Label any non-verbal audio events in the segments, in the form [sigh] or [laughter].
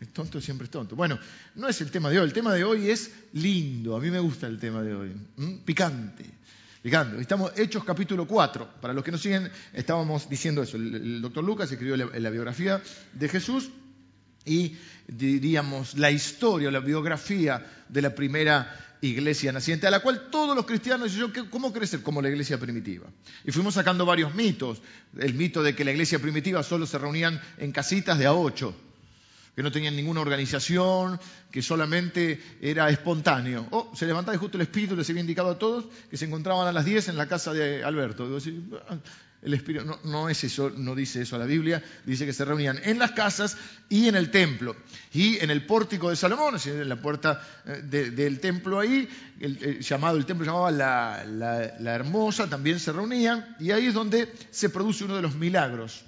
El tonto siempre es tonto. Bueno, no es el tema de hoy. El tema de hoy es lindo. A mí me gusta el tema de hoy. Picante. Picante. Estamos Hechos capítulo 4. Para los que nos siguen, estábamos diciendo eso. El, doctor Lucas escribió la, biografía de Jesús y diríamos la historia, la biografía de la primera iglesia naciente, a la cual todos los cristianos yo ¿cómo crecer como la iglesia primitiva? Y fuimos sacando varios mitos. El mito de que la iglesia primitiva solo se reunían en casitas de a ocho que no tenían ninguna organización, que solamente era espontáneo. O se levantaba y justo el Espíritu les había indicado a todos que se encontraban a las 10 en la casa de Alberto. El Espíritu, no, es eso, no dice eso la Biblia, dice que se reunían en las casas y en el templo. Y en el pórtico de Salomón, en la puerta eh, del templo ahí, el, llamado, el templo llamaba la, la Hermosa, también se reunían, y ahí es donde se produce uno de los milagros.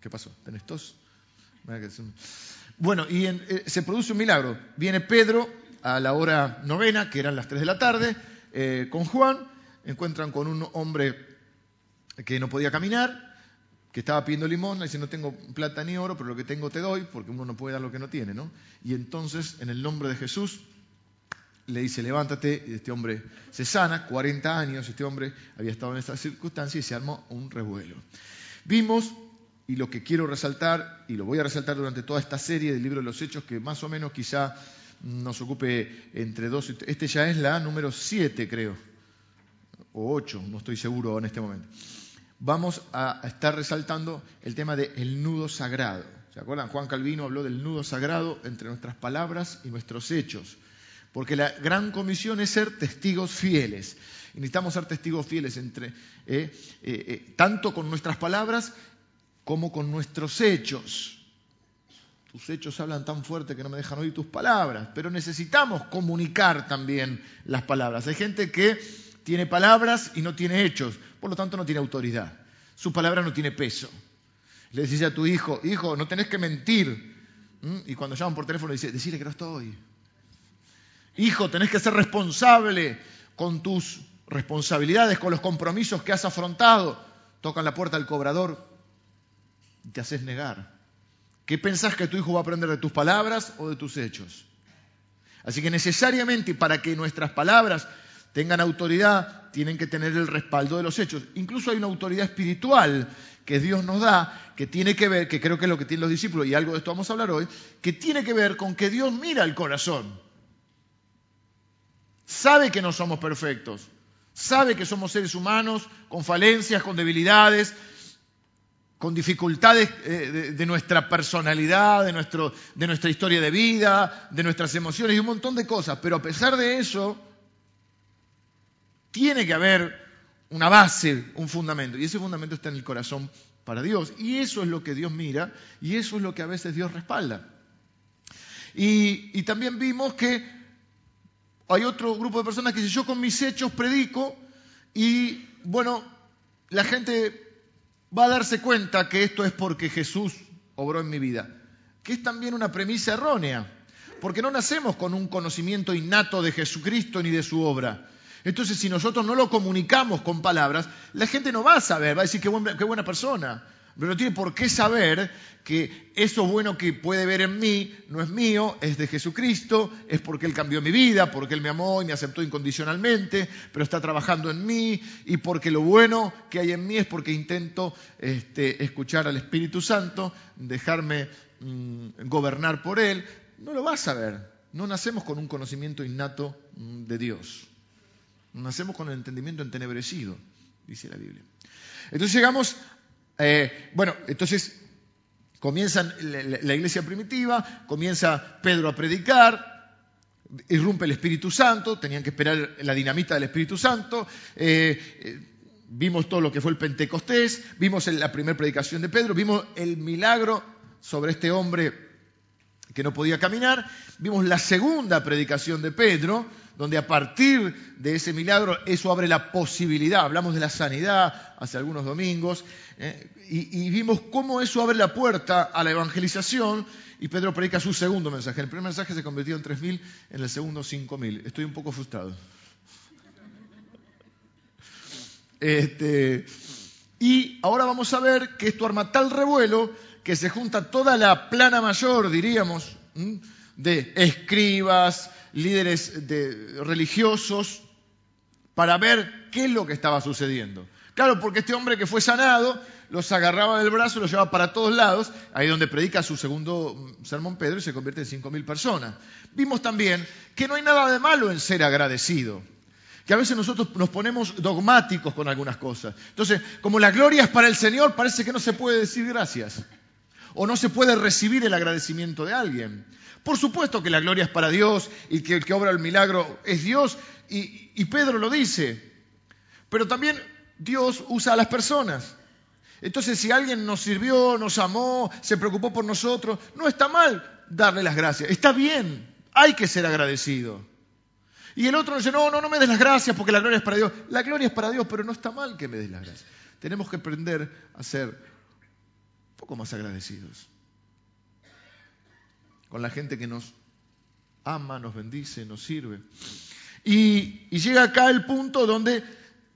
¿Qué pasó? ¿Tenés tos? Bueno, y eh, se produce un milagro. Viene Pedro a la hora novena, que eran las tres de la tarde, eh, con Juan, encuentran con un hombre que no podía caminar, que estaba pidiendo limón, dice, no tengo plata ni oro, pero lo que tengo te doy, porque uno no puede dar lo que no tiene, ¿no? Y entonces, en el nombre de Jesús, le dice, levántate, y este hombre se sana, 40 años, este hombre había estado en esta circunstancia y se armó un revuelo. Vimos y lo que quiero resaltar, y lo voy a resaltar durante toda esta serie del libro de los Hechos, que más o menos quizá nos ocupe entre dos, y este ya es la número siete, creo, o ocho, no estoy seguro en este momento. Vamos a estar resaltando el tema del nudo sagrado. ¿Se acuerdan? Juan Calvino habló del nudo sagrado entre nuestras palabras y nuestros hechos. Porque la gran comisión es ser testigos fieles. Y necesitamos ser testigos fieles entre, eh, eh, eh, tanto con nuestras palabras como con nuestros hechos. Tus hechos hablan tan fuerte que no me dejan oír tus palabras, pero necesitamos comunicar también las palabras. Hay gente que tiene palabras y no tiene hechos, por lo tanto no tiene autoridad. Su palabra no tiene peso. Le decís a tu hijo, hijo, no tenés que mentir. Y cuando llaman por teléfono dice, decirle que no estoy. Hijo, tenés que ser responsable con tus responsabilidades, con los compromisos que has afrontado. Tocan la puerta del cobrador, te haces negar. ¿Qué pensás que tu hijo va a aprender de tus palabras o de tus hechos? Así que necesariamente para que nuestras palabras tengan autoridad, tienen que tener el respaldo de los hechos. Incluso hay una autoridad espiritual que Dios nos da, que tiene que ver, que creo que es lo que tienen los discípulos, y algo de esto vamos a hablar hoy, que tiene que ver con que Dios mira el corazón. Sabe que no somos perfectos, sabe que somos seres humanos con falencias, con debilidades, con dificultades eh, de, nuestra personalidad, de, nuestro, de nuestra historia de vida, de nuestras emociones y un montón de cosas. Pero a pesar de eso, tiene que haber una base, un fundamento. Y ese fundamento está en el corazón para Dios. Y eso es lo que Dios mira y eso es lo que a veces Dios respalda. Y, también vimos que hay otro grupo de personas que si yo con mis hechos predico y bueno, la gente va a darse cuenta que esto es porque Jesús obró en mi vida, que es también una premisa errónea, porque no nacemos con un conocimiento innato de Jesucristo ni de su obra. Entonces, si nosotros no lo comunicamos con palabras, la gente no va a saber, va a decir qué buena, qué buena persona, pero no tiene por qué saber que eso bueno que puede ver en mí no es mío, es de Jesucristo, es porque Él cambió mi vida, porque Él me amó y me aceptó incondicionalmente, pero está trabajando en mí y porque lo bueno que hay en mí es porque intento este, escuchar al Espíritu Santo, dejarme mm, gobernar por Él. No lo vas a saber. No nacemos con un conocimiento innato mm, de Dios. Nacemos con el entendimiento entenebrecido, dice la Biblia. Entonces llegamos eh, bueno, entonces comienza la, iglesia primitiva, comienza Pedro a predicar, irrumpe el Espíritu Santo, tenían que esperar la dinamita del Espíritu Santo. Eh, eh, vimos todo lo que fue el Pentecostés, vimos la primera predicación de Pedro, vimos el milagro sobre este hombre que no podía caminar, vimos la segunda predicación de Pedro, donde a partir de ese milagro eso abre la posibilidad, hablamos de la sanidad hace algunos domingos, eh, y, vimos cómo eso abre la puerta a la evangelización, y Pedro predica su segundo mensaje. El primer mensaje se convirtió en 3.000, en el segundo 5.000. Estoy un poco frustrado. Este, y ahora vamos a ver que esto arma tal revuelo que se junta toda la plana mayor, diríamos, de escribas, líderes de, religiosos, para ver qué es lo que estaba sucediendo. Claro, porque este hombre que fue sanado los agarraba del brazo los llevaba para todos lados, ahí donde predica su segundo sermón Pedro y se convierte en cinco mil personas. Vimos también que no hay nada de malo en ser agradecido, que a veces nosotros nos ponemos dogmáticos con algunas cosas. Entonces, como la gloria es para el Señor, parece que no se puede decir gracias o no se puede recibir el agradecimiento de alguien. Por supuesto que la gloria es para Dios y que el que obra el milagro es Dios y, Pedro lo dice, pero también Dios usa a las personas. Entonces, si alguien nos sirvió, nos amó, se preocupó por nosotros, no está mal darle las gracias, está bien, hay que ser agradecido. Y el otro dice, no, no, no me des las gracias porque la gloria es para Dios. La gloria es para Dios, pero no está mal que me des las gracias. Tenemos que aprender a ser un poco más agradecidos con la gente que nos ama, nos bendice, nos sirve. Y, y llega acá el punto donde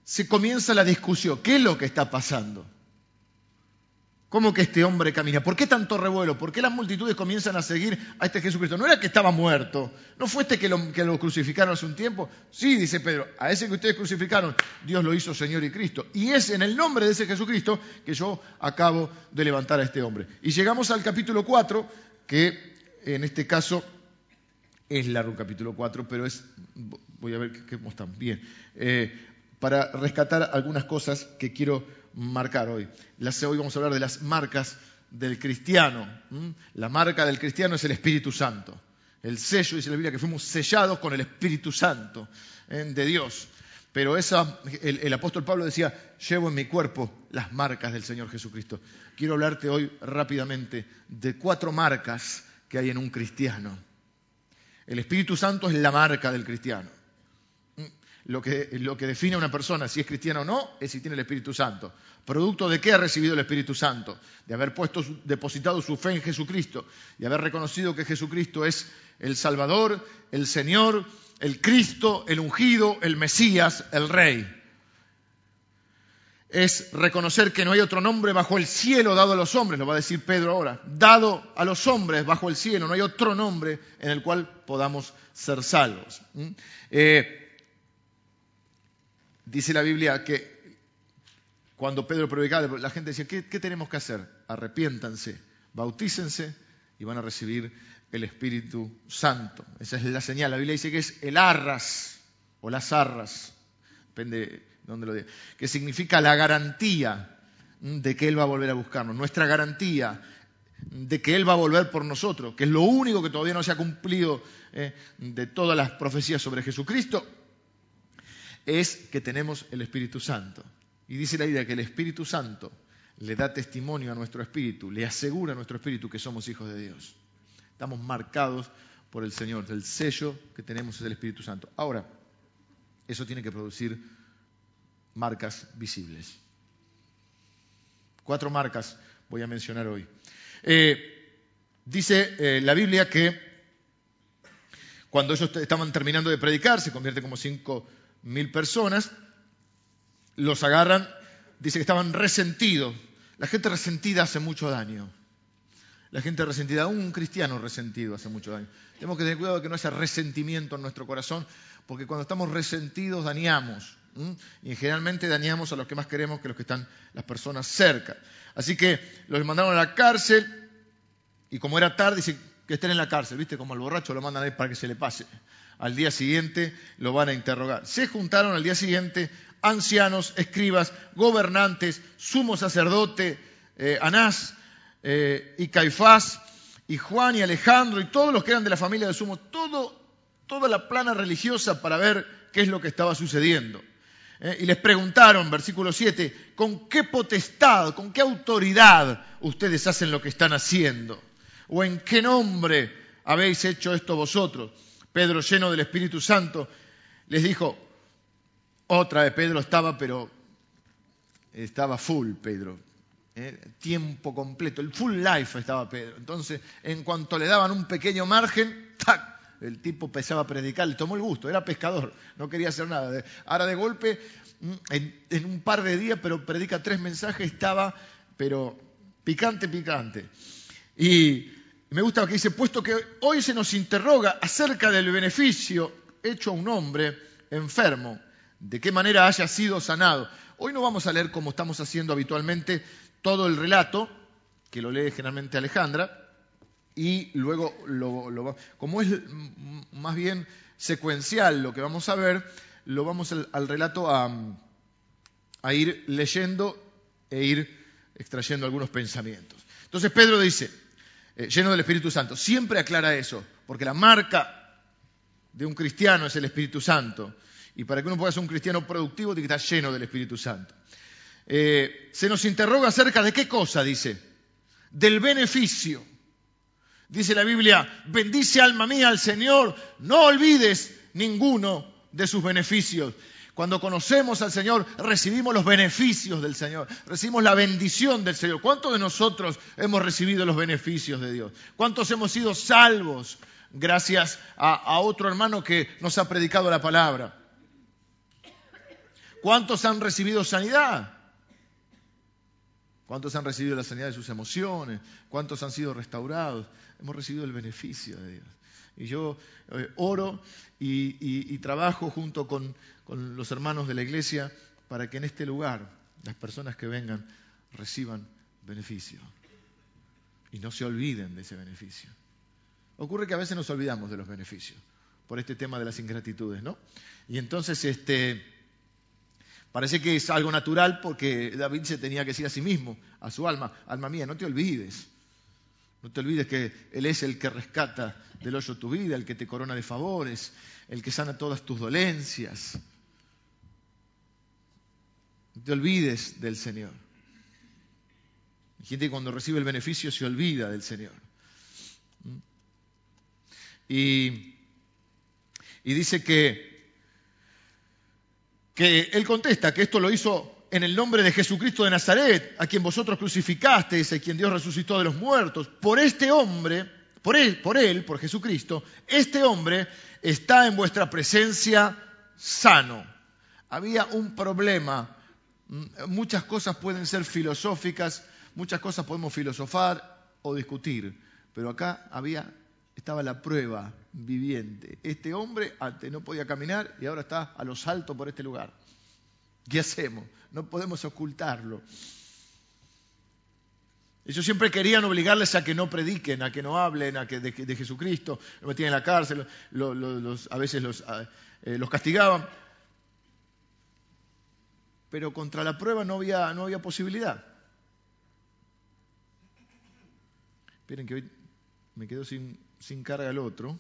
se comienza la discusión. ¿Qué es lo que está pasando? ¿Cómo que este hombre camina? ¿Por qué tanto revuelo? ¿Por qué las multitudes comienzan a seguir a este Jesucristo? No era que estaba muerto, no fue este que lo, crucificaron hace un tiempo. Sí, dice Pedro, a ese que ustedes crucificaron, Dios lo hizo Señor y Cristo. Y es en el nombre de ese Jesucristo que yo acabo de levantar a este hombre. Y llegamos al capítulo 4, que en este caso es largo capítulo 4, pero es, voy a ver cómo están, bien, eh, para rescatar algunas cosas que quiero marcar hoy. Hoy vamos a hablar de las marcas del cristiano. La marca del cristiano es el Espíritu Santo. El sello, dice la Biblia, que fuimos sellados con el Espíritu Santo ¿eh? de Dios. Pero esa, el, el, apóstol Pablo decía, llevo en mi cuerpo las marcas del Señor Jesucristo. Quiero hablarte hoy rápidamente de cuatro marcas que hay en un cristiano. El Espíritu Santo es la marca del cristiano lo que, define a una persona si es cristiana o no es si tiene el Espíritu Santo. ¿Producto de qué ha recibido el Espíritu Santo? De haber puesto, depositado su fe en Jesucristo y haber reconocido que Jesucristo es el Salvador, el Señor, el Cristo, el ungido, el Mesías, el Rey. Es reconocer que no hay otro nombre bajo el cielo dado a los hombres, lo va a decir Pedro ahora, dado a los hombres bajo el cielo, no hay otro nombre en el cual podamos ser salvos. Eh, Dice la Biblia que cuando Pedro predicaba, la gente decía, ¿qué, tenemos que hacer? Arrepiéntanse, bautícense y van a recibir el Espíritu Santo. Esa es la señal. La Biblia dice que es el arras o las arras, depende de dónde lo diga, que significa la garantía de que Él va a volver a buscarnos, nuestra garantía de que Él va a volver por nosotros, que es lo único que todavía no se ha cumplido eh, de todas las profecías sobre Jesucristo, es que tenemos el Espíritu Santo. Y dice la idea que el Espíritu Santo le da testimonio a nuestro espíritu, le asegura a nuestro espíritu que somos hijos de Dios. Estamos marcados por el Señor, el sello que tenemos es el Espíritu Santo. Ahora, eso tiene que producir marcas visibles. Cuatro marcas voy a mencionar hoy. Eh, dice eh, la Biblia que cuando ellos estaban terminando de predicar, se convierte como cinco mil personas, los agarran, dice que estaban resentidos. La gente resentida hace mucho daño. La gente resentida, un cristiano resentido hace mucho daño. Tenemos que tener cuidado de que no haya resentimiento en nuestro corazón, porque cuando estamos resentidos dañamos. Y generalmente dañamos a los que más queremos que los que están las personas cerca. Así que los mandaron a la cárcel y como era tarde, dice que estén en la cárcel, ¿viste? Como al borracho lo mandan ahí para que se le pase al día siguiente lo van a interrogar. Se juntaron al día siguiente ancianos, escribas, gobernantes, sumo sacerdote, eh, Anás eh, y Caifás, y Juan y Alejandro, y todos los que eran de la familia de sumo, todo, toda la plana religiosa para ver qué es lo que estaba sucediendo. Eh, y les preguntaron, versículo 7, ¿con qué potestad, con qué autoridad ustedes hacen lo que están haciendo? ¿O en qué nombre habéis hecho esto vosotros? Pedro, lleno del Espíritu Santo, les dijo, otra vez Pedro estaba, pero estaba full Pedro, ¿eh? tiempo completo, el full life estaba Pedro. Entonces, en cuanto le daban un pequeño margen, ¡tac! el tipo empezaba a predicar, le tomó el gusto, era pescador, no quería hacer nada. Ahora de golpe, mm, en, en un par de días, pero predica tres mensajes, estaba, pero Picante, picante. Y me gusta lo que dice, puesto que hoy se nos interroga acerca del beneficio hecho a un hombre enfermo, de qué manera haya sido sanado. Hoy no vamos a leer como estamos haciendo habitualmente todo el relato, que lo lee generalmente Alejandra, y luego, lo, como es más bien secuencial lo que vamos a ver, lo vamos al, relato a, a ir leyendo e ir extrayendo algunos pensamientos. Entonces Pedro dice, eh, lleno del Espíritu Santo, siempre aclara eso, porque la marca de un cristiano es el Espíritu Santo. Y para que uno pueda ser un cristiano productivo tiene que estar lleno del Espíritu Santo. Eh, se nos interroga acerca de qué cosa, dice, del beneficio. Dice la Biblia, bendice alma mía al Señor, no olvides ninguno de sus beneficios. Cuando conocemos al Señor, recibimos los beneficios del Señor, recibimos la bendición del Señor. ¿Cuántos de nosotros hemos recibido los beneficios de Dios? ¿Cuántos hemos sido salvos gracias a, otro hermano que nos ha predicado la palabra? ¿Cuántos han recibido sanidad? ¿Cuántos han recibido la sanidad de sus emociones? ¿Cuántos han sido restaurados? Hemos recibido el beneficio de Dios. Y yo eh, oro y, trabajo junto con, los hermanos de la iglesia para que en este lugar las personas que vengan reciban beneficio y no se olviden de ese beneficio. Ocurre que a veces nos olvidamos de los beneficios por este tema de las ingratitudes, ¿no? Y entonces este parece que es algo natural porque David se tenía que decir a sí mismo, a su alma, alma mía, no te olvides no te olvides que Él es el que rescata del hoyo tu vida, el que te corona de favores, el que sana todas tus dolencias. No te olvides del Señor. Hay gente que cuando recibe el beneficio se olvida del Señor. Y, y dice que, que Él contesta que esto lo hizo en el nombre de Jesucristo de Nazaret, a quien vosotros crucificasteis, a quien Dios resucitó de los muertos, por este hombre, por él, por Jesucristo, este hombre está en vuestra presencia sano. Había un problema. Mm, muchas cosas pueden ser filosóficas, muchas cosas podemos filosofar o discutir, pero acá había estaba la prueba viviente. Este hombre antes no podía caminar y ahora está a lo salto por este lugar. ¿Qué hacemos? No podemos ocultarlo. Ellos siempre querían obligarles a que no prediquen, a que no hablen a que de, Jesucristo, lo metían en la cárcel, a veces los, eh, los, castigaban. Pero contra la prueba no había, no había posibilidad. Esperen que hoy me quedo sin, sin carga el otro.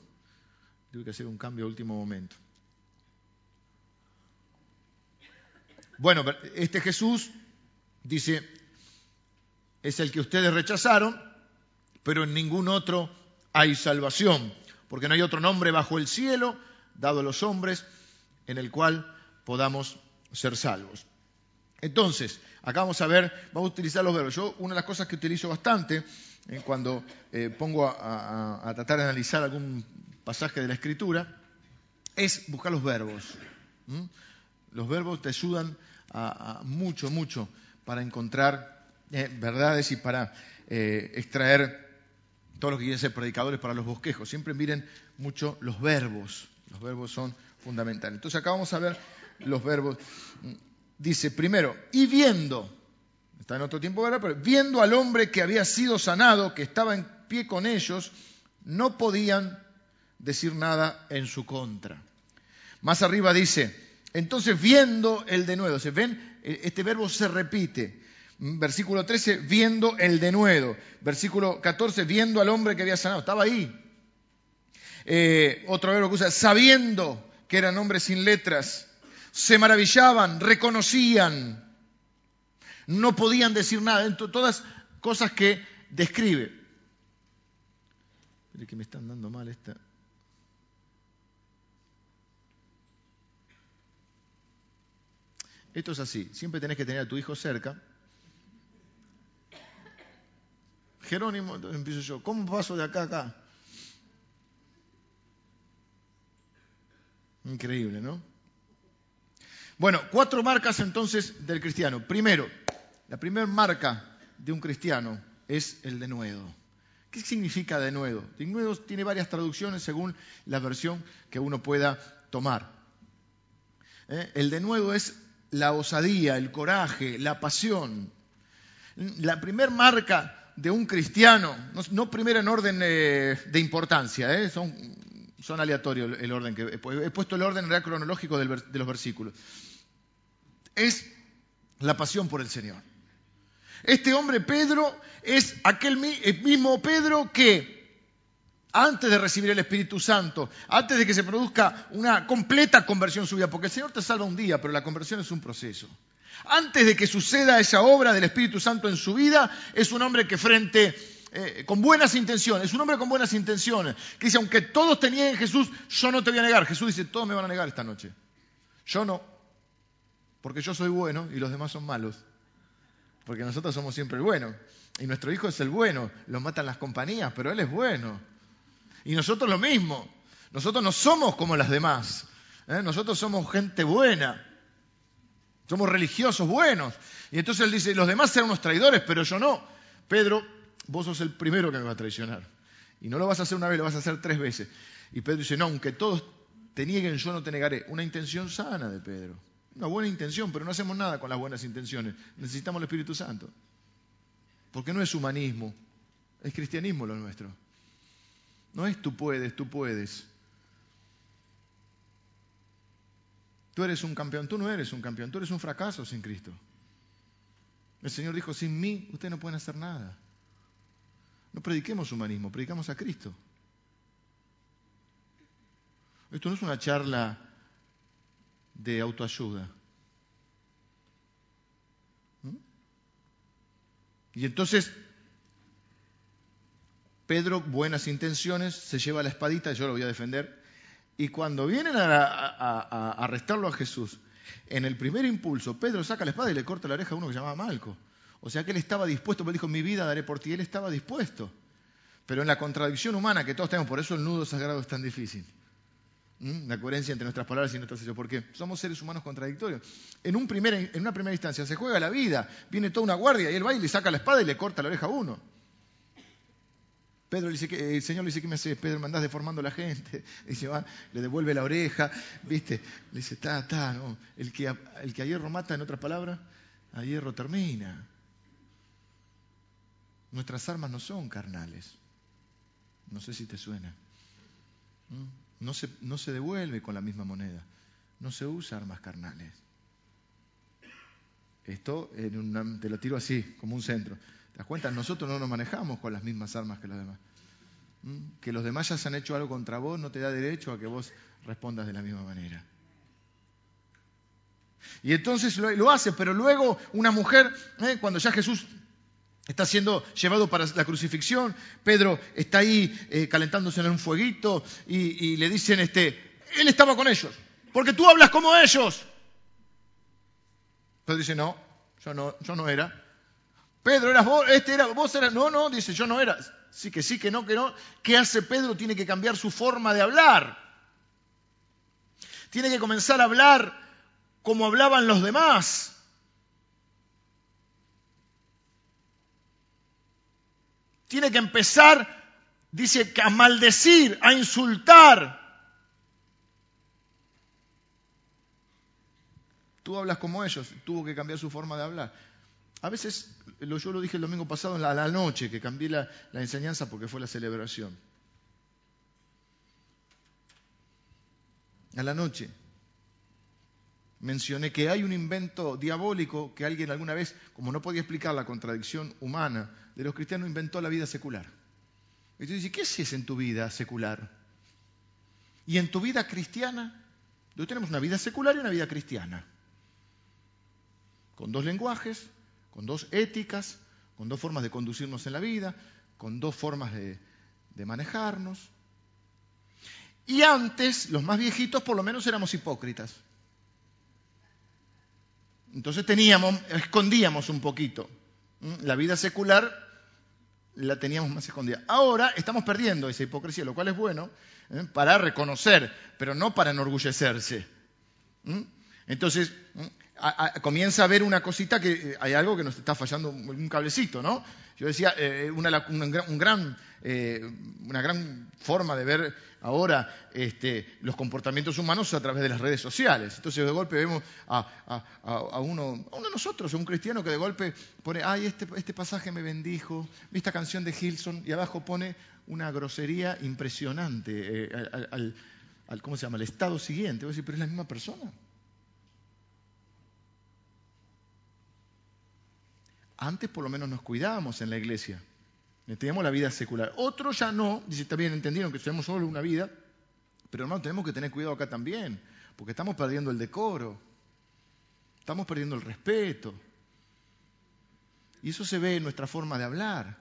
Tuve que hacer un cambio a último momento. Bueno, este Jesús dice, es el que ustedes rechazaron, pero en ningún otro hay salvación, porque no hay otro nombre bajo el cielo dado a los hombres en el cual podamos ser salvos. Entonces, acá vamos a ver, vamos a utilizar los verbos. Yo una de las cosas que utilizo bastante eh, cuando eh, pongo a, tratar de analizar algún pasaje de la Escritura es buscar los verbos. Los verbos te ayudan a, mucho, mucho para encontrar eh, verdades y para eh, extraer todo lo que quieren ser predicadores para los bosquejos. Siempre miren mucho los verbos. Los verbos son fundamentales. Entonces acá vamos a ver los verbos. Dice primero, y viendo, está en otro tiempo, pero viendo al hombre que había sido sanado, que estaba en pie con ellos, no podían decir nada en su contra. Más arriba dice, entonces, viendo el denuedo, ¿se ven? E, este verbo se repite. Mm, versículo 13, viendo el denuedo. Versículo 14, viendo al hombre que había sanado. Estaba ahí. Eh, otro verbo que usa, sabiendo que eran hombres sin letras. Se maravillaban, reconocían. No podían decir nada. Todas cosas que describe. que me están dando mal esta. Esto es así, siempre tenés que tener a tu hijo cerca. Jerónimo, empiezo yo, ¿cómo paso de acá a acá? Increíble, ¿no? Bueno, cuatro marcas entonces del cristiano. Primero, la primera marca de un cristiano es el denuedo. ¿Qué significa denuedo? Denuedo tiene varias traducciones según la versión que uno pueda tomar. ¿Eh? El denuedo es la osadía, el coraje, la pasión. La primer marca de un cristiano, no, primero en orden eh, de importancia, ¿eh? son, son aleatorios el orden que he puesto el orden real cronológico de los versículos, es la pasión por el Señor. Este hombre Pedro es aquel mismo Pedro que antes de recibir el Espíritu Santo, antes de que se produzca una completa conversión suya, porque el Señor te salva un día, pero la conversión es un proceso. Antes de que suceda esa obra del Espíritu Santo en su vida, es un hombre que frente, eh, con buenas intenciones, es un hombre con buenas intenciones, que dice, aunque todos te nieguen Jesús, yo no te voy a negar. Jesús dice, todos me van a negar esta noche. Yo no, porque yo soy bueno y los demás son malos. Porque nosotros somos siempre el bueno. Y nuestro hijo es el bueno. Lo matan las compañías, pero él es bueno. Y nosotros lo mismo. Nosotros no somos como las demás. ¿eh? Nosotros somos gente buena. Somos religiosos buenos. Y entonces él dice, los demás serán unos traidores, pero yo no. Pedro, vos sos el primero que me va a traicionar. Y no lo vas a hacer una vez, lo vas a hacer tres veces. Y Pedro dice, no, aunque todos te nieguen, yo no te negaré. Una intención sana de Pedro. Una buena intención, pero no hacemos nada con las buenas intenciones. Necesitamos el Espíritu Santo. Porque no es humanismo, es cristianismo lo nuestro. No es tú puedes, tú puedes. Tú eres un campeón, tú no eres un campeón, tú eres un fracaso sin Cristo. El Señor dijo, sin mí ustedes no pueden hacer nada. No prediquemos humanismo, predicamos a Cristo. Esto no es una charla de autoayuda. ¿Mm? Y entonces, Pedro, buenas intenciones, se lleva la espadita, yo lo voy a defender, y cuando vienen a, arrestarlo a Jesús, en el primer impulso, Pedro saca la espada y le corta la oreja a uno que llamaba Malco. O sea que él estaba dispuesto, pero dijo, mi vida daré por ti, él estaba dispuesto. Pero en la contradicción humana que todos tenemos, por eso el nudo sagrado es tan difícil la coherencia entre nuestras palabras y nuestros hechos, porque somos seres humanos contradictorios. En, en una primera instancia se juega la vida, viene toda una guardia y él va y le saca la espada y le corta la oreja a uno. Pedro le dice que, el Señor le dice, ¿qué me hace? Pedro, me deformando a la gente. [laughs] dice, va, le devuelve la oreja, ¿viste? Le dice, está, está, no. El que, el que a hierro mata, en otras palabras, a hierro termina. Nuestras armas no son carnales. No sé si te suena no se, no se devuelve con la misma moneda. No se usa armas carnales. Esto en te lo tiro así, como un centro. ¿Te das cuenta? Nosotros no nos manejamos con las mismas armas que los demás. ¿Mm? Que los demás ya se han hecho algo contra vos no te da derecho a que vos respondas de la misma manera. Y entonces lo, hace, pero luego una mujer, ¿eh? cuando ya Jesús está siendo llevado para la crucifixión, Pedro está ahí eh, calentándose en un fueguito y, le dicen, este, él estaba con ellos, porque tú hablas como ellos. Pedro dice, no, yo no, yo no era. Pedro, eras vos, este era, vos eras, no, no, dice, yo no era. Sí que sí, que no, que no. ¿Qué hace Pedro? Tiene que cambiar su forma de hablar. Tiene que comenzar a hablar como hablaban los demás. tiene que empezar, dice, a maldecir, a insultar. Tú hablas como ellos, tuvo que cambiar su forma de hablar. A veces, yo lo dije el domingo pasado, en la, noche, que cambié la, enseñanza porque fue la celebración. A la noche mencioné que hay un invento diabólico que alguien alguna vez, como no podía explicar la contradicción humana de los cristianos, inventó la vida secular. Y tú dices, ¿qué haces en tu vida secular? Y en tu vida cristiana, hoy tenemos una vida secular y una vida cristiana. Con dos lenguajes, con dos éticas, con dos formas de conducirnos en la vida, con dos formas de, manejarnos. Y antes, los más viejitos, por lo menos éramos hipócritas. Entonces teníamos, escondíamos un poquito. La vida secular la teníamos más escondida. Ahora estamos perdiendo esa hipocresía, lo cual es bueno ¿eh? para reconocer, pero no para enorgullecerse. Entonces, comienza a ver una cosita que eh, hay algo que nos está fallando, un cablecito, ¿no? Yo decía, eh, una, gran, eh, una gran forma de ver ahora este, los comportamientos humanos a través de las redes sociales. Entonces de golpe vemos a, uno, a uno de nosotros, a un cristiano que de golpe pone, ay, este, este pasaje me bendijo, esta canción de Hilson, y abajo pone una grosería impresionante al, ¿cómo se llama?, al estado siguiente. Voy pero es la misma persona. Antes por lo menos nos cuidábamos en la iglesia. Teníamos la vida secular. Otros ya no, dice, también entendieron que tenemos solo una vida, pero hermano, tenemos que tener cuidado acá también, porque estamos perdiendo el decoro, estamos perdiendo el respeto. Y eso se ve en nuestra forma de hablar,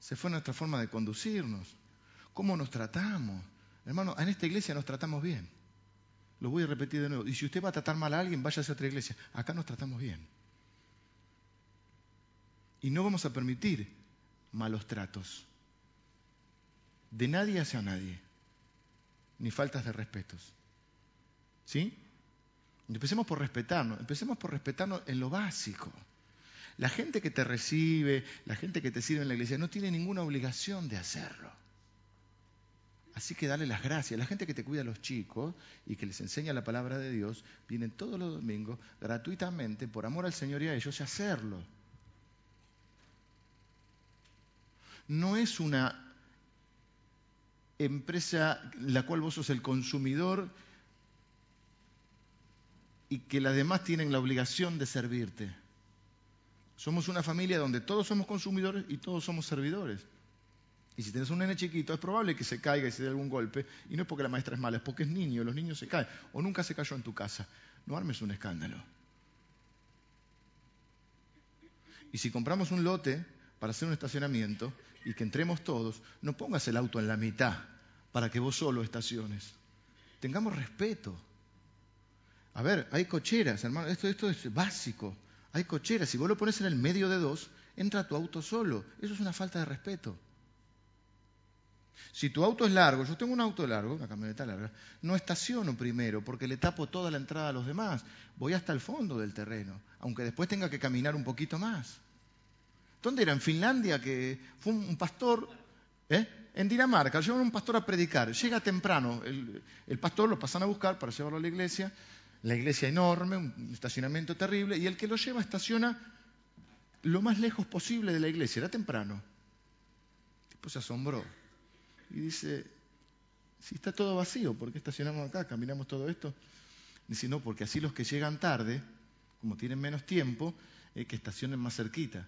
se fue en nuestra forma de conducirnos, cómo nos tratamos. Hermano, en esta iglesia nos tratamos bien. Lo voy a repetir de nuevo. Y si usted va a tratar mal a alguien, váyase a otra iglesia. Acá nos tratamos bien. Y no vamos a permitir malos tratos. De nadie hacia nadie. Ni faltas de respetos. ¿Sí? Empecemos por respetarnos. Empecemos por respetarnos en lo básico. La gente que te recibe, la gente que te sirve en la iglesia, no tiene ninguna obligación de hacerlo. Así que dale las gracias. La gente que te cuida a los chicos y que les enseña la palabra de Dios, vienen todos los domingos gratuitamente, por amor al Señor y a ellos, a hacerlo. No es una empresa la cual vos sos el consumidor y que las demás tienen la obligación de servirte. Somos una familia donde todos somos consumidores y todos somos servidores. Y si tienes un nene chiquito, es probable que se caiga y se dé algún golpe. Y no es porque la maestra es mala, es porque es niño, los niños se caen. O nunca se cayó en tu casa. No armes un escándalo. Y si compramos un lote para hacer un estacionamiento y que entremos todos, no pongas el auto en la mitad para que vos solo estaciones. Tengamos respeto. A ver, hay cocheras, hermano, esto, esto es básico. Hay cocheras, si vos lo pones en el medio de dos, entra tu auto solo. Eso es una falta de respeto. Si tu auto es largo, yo tengo un auto largo, una camioneta larga, no estaciono primero porque le tapo toda la entrada a los demás. Voy hasta el fondo del terreno, aunque después tenga que caminar un poquito más. ¿Dónde era? En Finlandia, que fue un pastor, ¿eh? en Dinamarca, llevan un pastor a predicar, llega temprano, el, pastor lo pasan a buscar para llevarlo a la iglesia, la iglesia enorme, un estacionamiento terrible, y el que lo lleva estaciona lo más lejos posible de la iglesia, era temprano. Después se asombró y dice, si está todo vacío, ¿por qué estacionamos acá? ¿Caminamos todo esto? Dice, no, porque así los que llegan tarde, como tienen menos tiempo, es que estacionen más cerquita.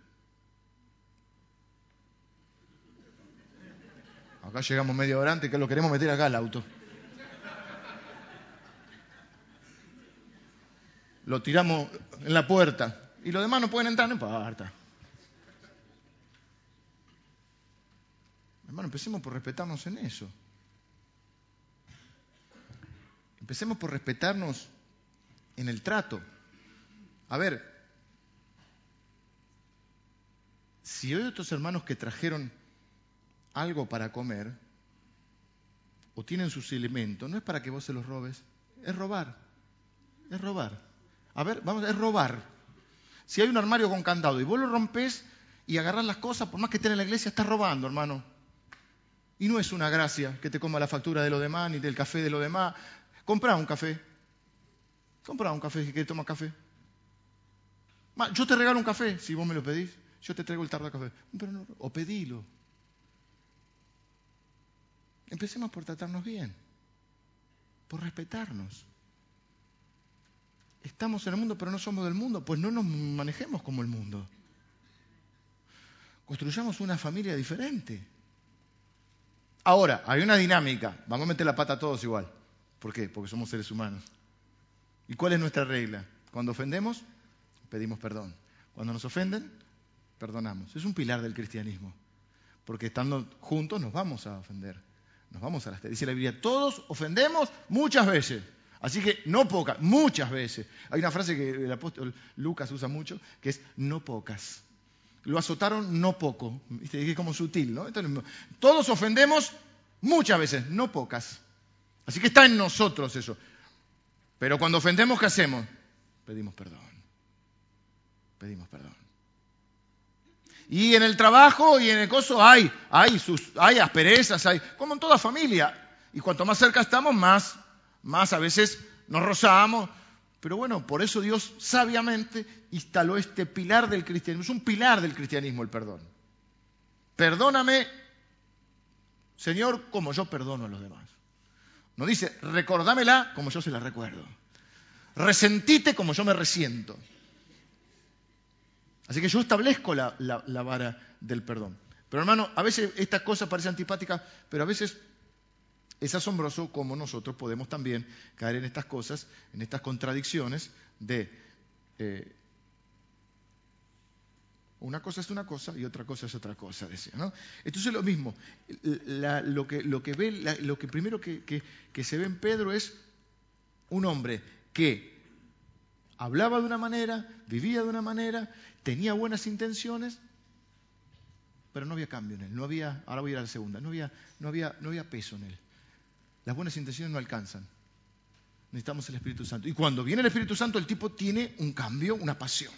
Acá llegamos media hora antes que lo queremos meter acá al auto. Lo tiramos en la puerta y los demás no pueden entrar, no importa. Hermano, empecemos por respetarnos en eso. Empecemos por respetarnos en el trato. A ver, si hay otros hermanos que trajeron algo para comer o tienen sus elementos, no es para que vos se los robes, es robar. Es robar. A ver, vamos, es robar. Si hay un armario con candado y vos lo rompes y agarras las cosas, por más que esté en la iglesia, estás robando, hermano. Y no es una gracia que te coma la factura de lo demás, ni del café de lo demás. Comprá un café. Comprá un café si quieres tomar café. Yo te regalo un café, si vos me lo pedís. Yo te traigo el tarro de café. o pedilo. Empecemos por tratarnos bien, por respetarnos. Estamos en el mundo, pero no somos del mundo, pues no nos manejemos como el mundo. Construyamos una familia diferente. Ahora, hay una dinámica. Vamos a meter la pata a todos igual. ¿Por qué? Porque somos seres humanos. ¿Y cuál es nuestra regla? Cuando ofendemos, pedimos perdón. Cuando nos ofenden, perdonamos. Es un pilar del cristianismo. Porque estando juntos nos vamos a ofender. Nos vamos a las Dice la Biblia, todos ofendemos muchas veces. Así que no pocas, muchas veces. Hay una frase que el apóstol Lucas usa mucho, que es no pocas. Lo azotaron no poco. Es como sutil, ¿no? Todos ofendemos muchas veces, no pocas. Así que está en nosotros eso. Pero cuando ofendemos, ¿qué hacemos? pedimos perdón. Pedimos perdón. Y en el trabajo y en el coso hay, hay, sus, hay asperezas, hay, como en toda familia. Y cuanto más cerca estamos, más, más a veces nos rozamos. Pero bueno, por eso Dios sabiamente instaló este pilar del cristianismo. Es un pilar del cristianismo el perdón. Perdóname, Señor, como yo perdono a los demás. No dice, recordámela como yo se la recuerdo. Resentite como yo me resiento. Así que yo establezco la, vara del perdón. Pero hermano, a veces esta cosa parece antipática, pero a veces es asombroso cómo nosotros podemos también caer en estas cosas, en estas contradicciones de eh, una cosa es una cosa y otra cosa es otra cosa, decía. ¿no? Lo mismo. lo, que, lo, que ve, lo que primero que, que se ve en Pedro es un hombre que hablaba de una manera, vivía de una manera, tenía buenas intenciones, pero no había cambio en él, no había, ahora voy a ir a la segunda, no había, no había, no había peso en él. Las buenas intenciones no alcanzan. Necesitamos el Espíritu Santo. Y cuando viene el Espíritu Santo, el tipo tiene un cambio, una pasión,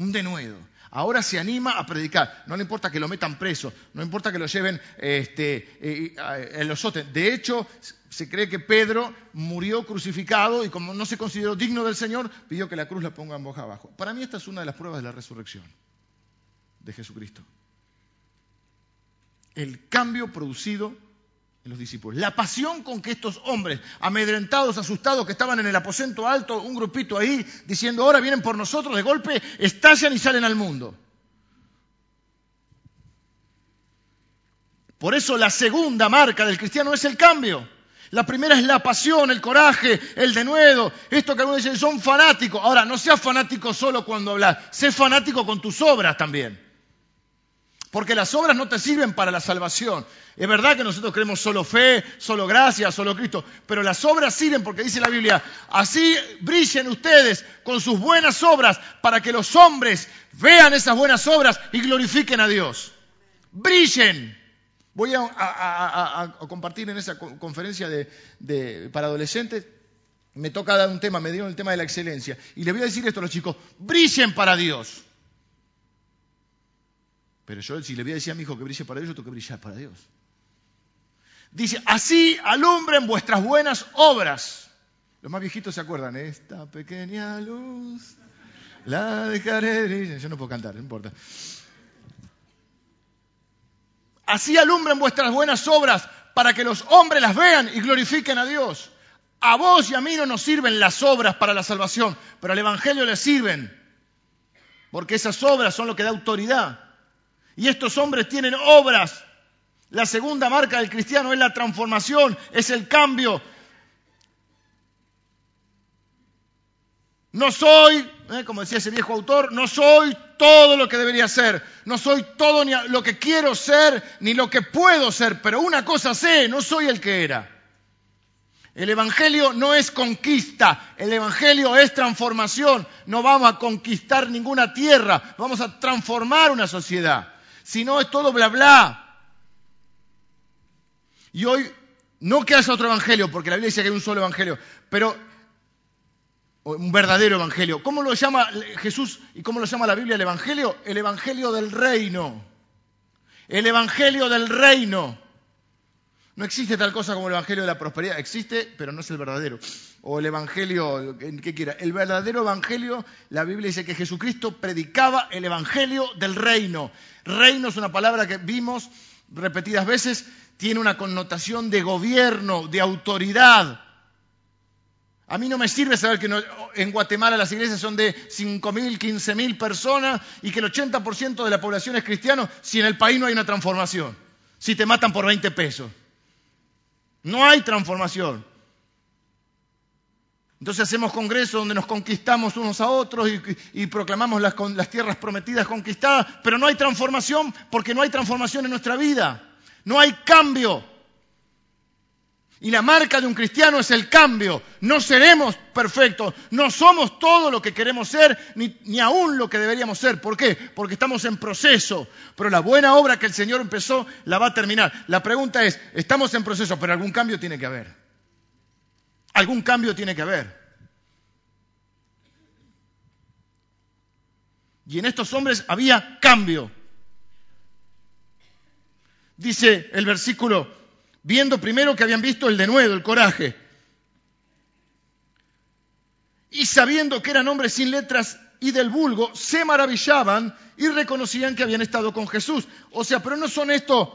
un denuedo. Ahora se anima a predicar. No le importa que lo metan preso, no importa que lo lleven este, eh, en los sotes. De hecho, se cree que Pedro murió crucificado y como no se consideró digno del Señor, pidió que la cruz la ponga en boca abajo. Para mí esta es una de las pruebas de la resurrección de Jesucristo. El cambio producido La pasión con que estos hombres, amedrentados, asustados, que estaban en el aposento alto, un grupito ahí, diciendo, ahora vienen por nosotros, de golpe estallan y salen al mundo. Por eso la segunda marca del cristiano es el cambio. La primera es la pasión, el coraje, el denuedo. Esto que algunos dicen son fanáticos. Ahora, no seas fanático solo cuando hablas, sé fanático con tus obras también. Porque las obras no te sirven para la salvación. Es verdad que nosotros creemos solo fe, solo gracia, solo Cristo, pero las obras sirven porque dice la Biblia, así brillen ustedes con sus buenas obras para que los hombres vean esas buenas obras y glorifiquen a Dios. Brillen. Voy a, compartir en esa conferencia para adolescentes, me toca dar un tema, me dieron el tema de la excelencia, y le voy a decir esto a los chicos, brillen para Dios. Pero yo, si le voy a decir a mi hijo que brille para Dios, yo tengo que brillar para Dios. Dice, así alumbren vuestras buenas obras. Los más viejitos se acuerdan, esta pequeña luz, la dejaré. Yo no puedo cantar, no importa. Así alumbren vuestras buenas obras para que los hombres las vean y glorifiquen a Dios. A vos y a mí no nos sirven las obras para la salvación, pero al Evangelio le sirven. Porque esas obras son lo que da autoridad. Y estos hombres tienen obras. La segunda marca del cristiano es la transformación, es el cambio. No soy, eh, como decía ese viejo autor, no soy todo lo que debería ser, no soy todo ni lo que quiero ser ni lo que puedo ser, pero una cosa sé, no soy el que era. El Evangelio no es conquista, el Evangelio es transformación. No vamos a conquistar ninguna tierra, vamos a transformar una sociedad. Si no, es todo bla bla. Y hoy, no que otro evangelio, porque la Biblia dice que hay un solo evangelio, pero un verdadero evangelio. ¿Cómo lo llama Jesús y cómo lo llama la Biblia el evangelio? El evangelio del reino. El evangelio del reino. No existe tal cosa como el evangelio de la prosperidad. Existe, pero no es el verdadero. O el evangelio, ¿qué quiera? El verdadero evangelio, la Biblia dice que Jesucristo predicaba el evangelio del reino. Reino es una palabra que vimos repetidas veces, tiene una connotación de gobierno, de autoridad. A mí no me sirve saber que en Guatemala las iglesias son de 5.000, 15.000 personas y que el 80% de la población es cristiano si en el país no hay una transformación, si te matan por 20 pesos. No hay transformación. Entonces hacemos congresos donde nos conquistamos unos a otros y, proclamamos las, las tierras prometidas conquistadas, pero no hay transformación porque no hay transformación en nuestra vida. No hay cambio. Y la marca de un cristiano es el cambio. No seremos perfectos, no somos todo lo que queremos ser, ni, ni, aún lo que deberíamos ser. ¿Por qué? Porque estamos en proceso. Pero la buena obra que el Señor empezó la va a terminar. La pregunta es, estamos en proceso, pero algún cambio tiene que haber. Algún cambio tiene que haber. Y en estos hombres había cambio. Dice el versículo, viendo primero que habían visto el denuedo, el coraje, y sabiendo que eran hombres sin letras y del vulgo, se maravillaban y reconocían que habían estado con Jesús. O sea, pero no son estos,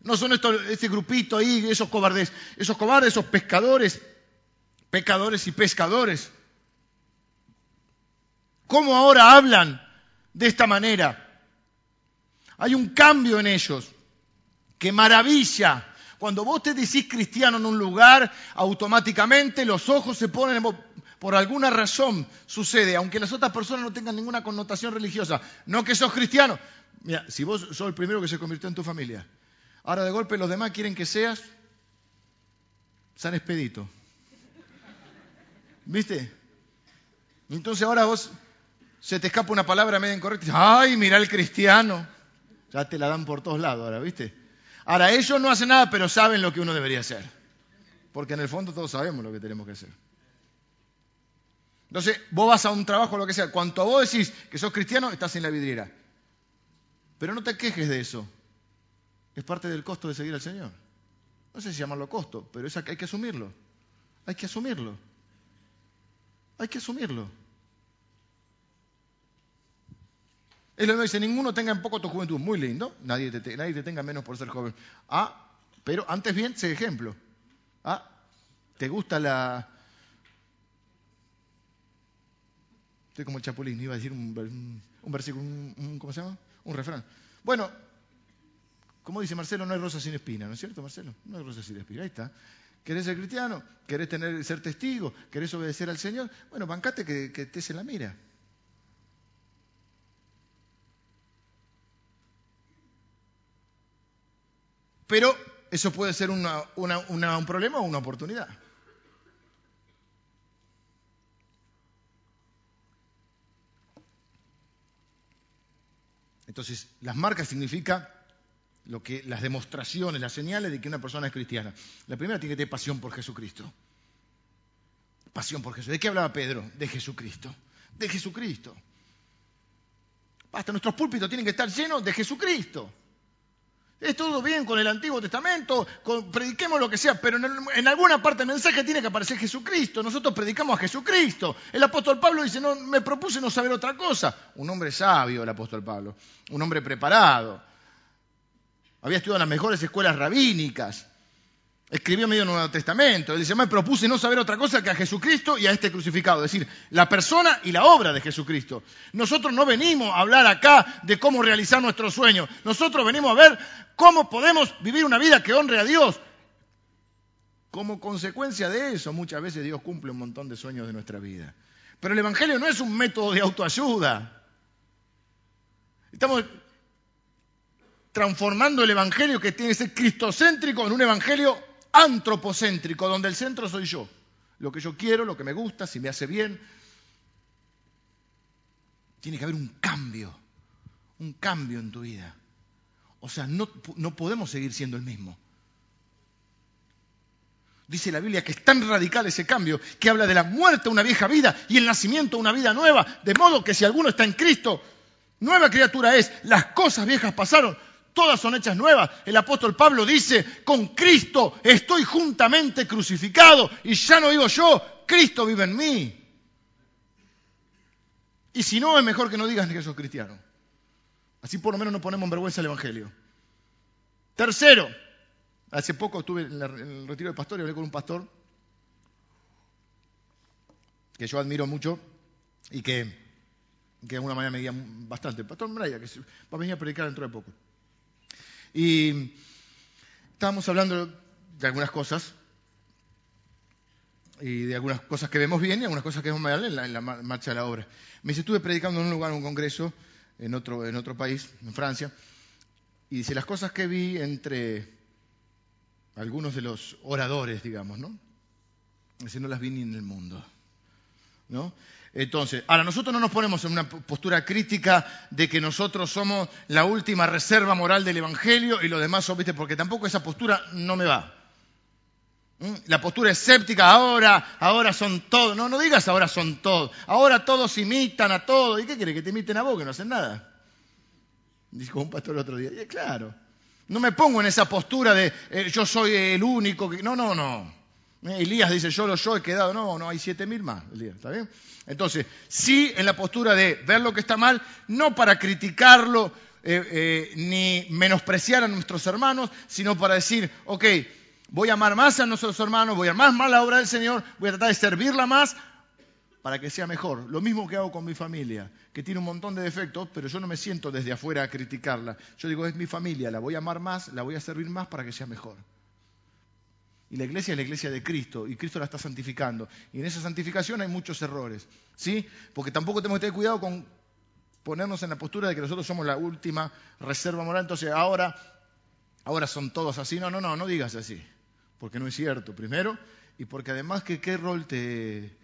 no son estos, este grupito ahí, esos cobardes, esos cobardes, esos pescadores, pecadores y pescadores. ¿Cómo ahora hablan de esta manera? Hay un cambio en ellos que maravilla. Cuando vos te decís cristiano en un lugar, automáticamente los ojos se ponen, por alguna razón sucede, aunque las otras personas no tengan ninguna connotación religiosa, no que sos cristiano. Mira, si vos sos el primero que se convirtió en tu familia, ahora de golpe los demás quieren que seas San Expedito. ¿Viste? Entonces ahora vos se te escapa una palabra medio incorrecta. Ay, mira el cristiano. Ya te la dan por todos lados ahora, ¿viste? Ahora, ellos no hacen nada, pero saben lo que uno debería hacer. Porque en el fondo todos sabemos lo que tenemos que hacer. Entonces, vos vas a un trabajo, lo que sea, cuanto vos decís que sos cristiano, estás en la vidriera. Pero no te quejes de eso. Es parte del costo de seguir al Señor. No sé si llamarlo costo, pero es, hay que asumirlo. Hay que asumirlo. Hay que asumirlo. Lo que dice, ninguno tenga en poco tu juventud. Muy lindo, nadie te, nadie te tenga menos por ser joven. Ah, pero antes bien, sé ejemplo. Ah, ¿te gusta la... Estoy como el chapulín, iba a decir un, versículo, un, ¿cómo se llama? Un refrán. Bueno, como dice Marcelo, no hay rosa sin espina, ¿no es cierto, Marcelo? No hay rosa sin espina, ahí está. ¿Querés ser cristiano? ¿Querés tener, ser testigo? ¿Querés obedecer al Señor? Bueno, bancate que, que te se la mira. Pero eso puede ser un problema o una oportunidad. Entonces, las marcas significan lo que, las demostraciones, las señales de que una persona es cristiana. La primera tiene que tener pasión por Jesucristo. Pasión por Jesús. ¿De qué hablaba Pedro? De Jesucristo. De Jesucristo. Hasta nuestros púlpitos tienen que estar llenos de Jesucristo. Es todo bien con el Antiguo Testamento, prediquemos lo que sea, pero en, alguna parte del mensaje tiene que aparecer Jesucristo. Nosotros predicamos a Jesucristo. El apóstol Pablo dice, no, me propuse no saber otra cosa. Un hombre sabio, el apóstol Pablo, un hombre preparado. Había estudiado en las mejores escuelas rabínicas. Escribió medio Nuevo Testamento. Él dice, me propuse no saber otra cosa que a Jesucristo y a este crucificado. Es decir, la persona y la obra de Jesucristo. Nosotros no venimos a hablar acá de cómo realizar nuestros sueños. Nosotros venimos a ver cómo podemos vivir una vida que honre a Dios. Como consecuencia de eso, muchas veces Dios cumple un montón de sueños de nuestra vida. Pero el Evangelio no es un método de autoayuda. Estamos transformando el Evangelio que tiene que ser cristocéntrico en un Evangelio antropocéntrico, donde el centro soy yo. Lo que yo quiero, lo que me gusta, si me hace bien. Tiene que haber un cambio, un cambio en tu vida. O sea, no, no podemos seguir siendo el mismo. Dice la Biblia que es tan radical ese cambio que habla de la muerte a una vieja vida y el nacimiento a una vida nueva. De modo que si alguno está en Cristo, nueva criatura es. Las cosas viejas pasaron, todas son hechas nuevas. El apóstol Pablo dice, con Cristo estoy juntamente crucificado y ya no vivo yo, Cristo vive en mí. Y si no, es mejor que no digas que sos cristiano. Así por lo menos no ponemos en vergüenza el Evangelio. Tercero, hace poco estuve en el retiro de pastor y hablé con un pastor que yo admiro mucho y que, que de alguna manera me guía bastante. Pastor Mraya, que va a venir a predicar dentro de poco. Y estábamos hablando de algunas cosas, y de algunas cosas que vemos bien y algunas cosas que vemos mal en la, en la marcha de la obra. Me dice, estuve predicando en un lugar, en un congreso, en otro, en otro país, en Francia, y dice, las cosas que vi entre algunos de los oradores, digamos, ¿no? Dice, no las vi ni en el mundo, ¿no? Entonces, ahora nosotros no nos ponemos en una postura crítica de que nosotros somos la última reserva moral del Evangelio y lo demás son, ¿viste? Porque tampoco esa postura no me va. ¿Mm? La postura escéptica, ahora, ahora son todos. No, no digas ahora son todos. Ahora todos imitan a todos. ¿Y qué quiere? Que te imiten a vos, que no hacen nada. Dijo un pastor el otro día. Y claro. No me pongo en esa postura de eh, yo soy el único que. No, no, no. Eh, Elías dice, yo lo yo he quedado. No, no, hay siete mil más, Elías, ¿está bien? Entonces, sí en la postura de ver lo que está mal, no para criticarlo eh, ni menospreciar a nuestros hermanos, sino para decir, ok, Voy a amar más a nuestros hermanos, voy a amar más la obra del Señor, voy a tratar de servirla más para que sea mejor. Lo mismo que hago con mi familia, que tiene un montón de defectos, pero yo no me siento desde afuera a criticarla. Yo digo, es mi familia, la voy a amar más, la voy a servir más para que sea mejor. Y la iglesia es la iglesia de Cristo, y Cristo la está santificando. Y en esa santificación hay muchos errores, ¿sí? Porque tampoco tenemos que tener cuidado con ponernos en la postura de que nosotros somos la última reserva moral, entonces ahora, ahora son todos así. No, no, no, no digas así porque no es cierto, primero, y porque además que qué rol te...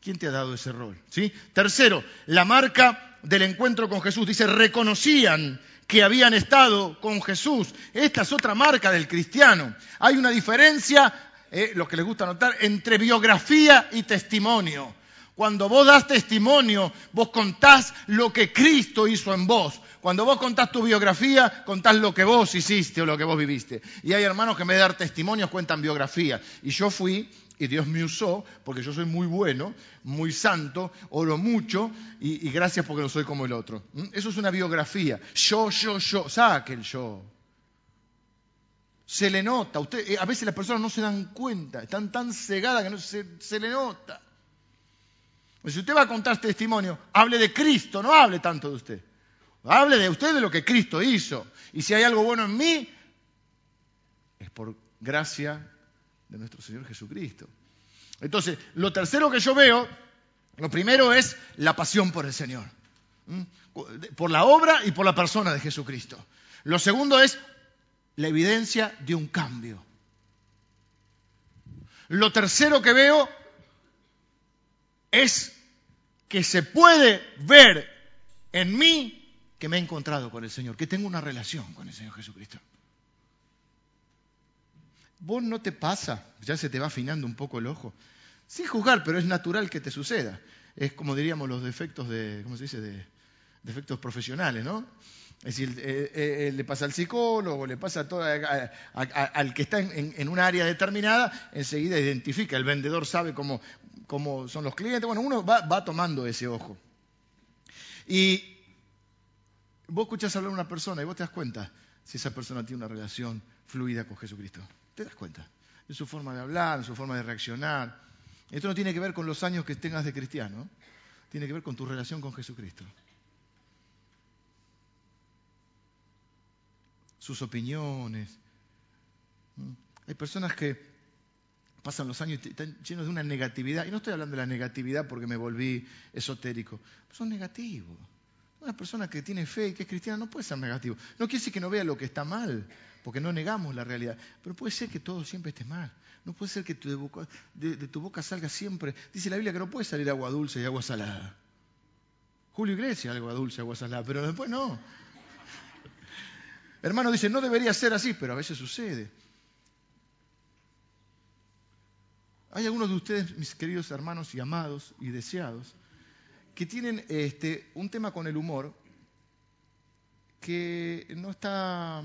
¿Quién te ha dado ese rol? ¿Sí? Tercero, la marca del encuentro con Jesús. Dice, reconocían que habían estado con Jesús. Esta es otra marca del cristiano. Hay una diferencia, eh, lo que les gusta notar, entre biografía y testimonio. Cuando vos das testimonio, vos contás lo que Cristo hizo en vos. Cuando vos contás tu biografía, contás lo que vos hiciste o lo que vos viviste. Y hay hermanos que en vez de dar testimonios cuentan biografía. Y yo fui, y Dios me usó, porque yo soy muy bueno, muy santo, oro mucho, y, gracias porque no soy como el otro. ¿Mm? Eso es una biografía. Yo, yo, yo. Saque el yo. Se le nota. Eh, a veces las personas no se dan cuenta, están tan cegadas que no se, se le nota. Pues si usted va a contar testimonio, hable de Cristo, no hable tanto de usted. Hable de usted de lo que Cristo hizo. Y si hay algo bueno en mí, es por gracia de nuestro Señor Jesucristo. Entonces, lo tercero que yo veo, lo primero es la pasión por el Señor. Por la obra y por la persona de Jesucristo. Lo segundo es la evidencia de un cambio. Lo tercero que veo es que se puede ver en mí que me he encontrado con el Señor, que tengo una relación con el Señor Jesucristo. Vos no te pasa, ya se te va afinando un poco el ojo, sin juzgar, pero es natural que te suceda. Es como diríamos los defectos de, ¿cómo se dice? De, defectos profesionales, ¿no? Es decir, eh, eh, eh, le pasa al psicólogo, le pasa a todo, al que está en, una área determinada, enseguida identifica, el vendedor sabe cómo, cómo son los clientes, bueno, uno va, va tomando ese ojo. Y Vos escuchás hablar a una persona y vos te das cuenta si esa persona tiene una relación fluida con Jesucristo. Te das cuenta. En su forma de hablar, en su forma de reaccionar. Esto no tiene que ver con los años que tengas de cristiano. Tiene que ver con tu relación con Jesucristo. Sus opiniones. Hay personas que pasan los años y están llenos de una negatividad. Y no estoy hablando de la negatividad porque me volví esotérico. Son negativos. Una persona que tiene fe y que es cristiana no puede ser negativo. No quiere decir que no vea lo que está mal, porque no negamos la realidad. Pero puede ser que todo siempre esté mal. No puede ser que de, tu boca salga siempre. Dice la Biblia que no puede salir agua dulce y agua salada. Julio Iglesias, agua dulce, agua salada, pero después no. Hermano dice, no debería ser así, pero a veces sucede. Hay algunos de ustedes, mis queridos hermanos y amados y deseados, que tienen este, un tema con el humor que no está,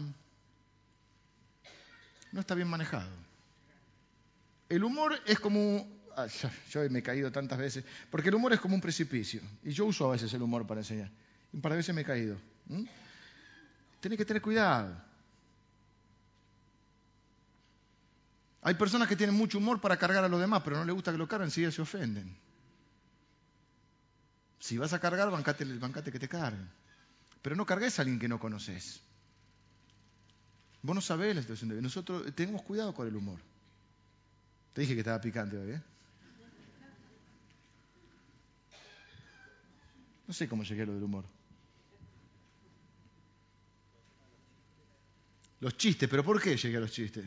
no está bien manejado. El humor es como... Ah, yo, me he caído tantas veces, porque el humor es como un precipicio, y yo uso a veces el humor para enseñar, y un par de veces me he caído. Tienes que tener cuidado. Hay personas que tienen mucho humor para cargar a los demás, pero no les gusta que lo carguen, si se ofenden. Si vas a cargar, bancate, bancate que te carguen. Pero no cargues a alguien que no conoces. Vos no sabés la situación de Nosotros tenemos cuidado con el humor. Te dije que estaba picante hoy, ¿eh? No sé cómo llegué a lo del humor. Los chistes, pero ¿por qué llegué a los chistes?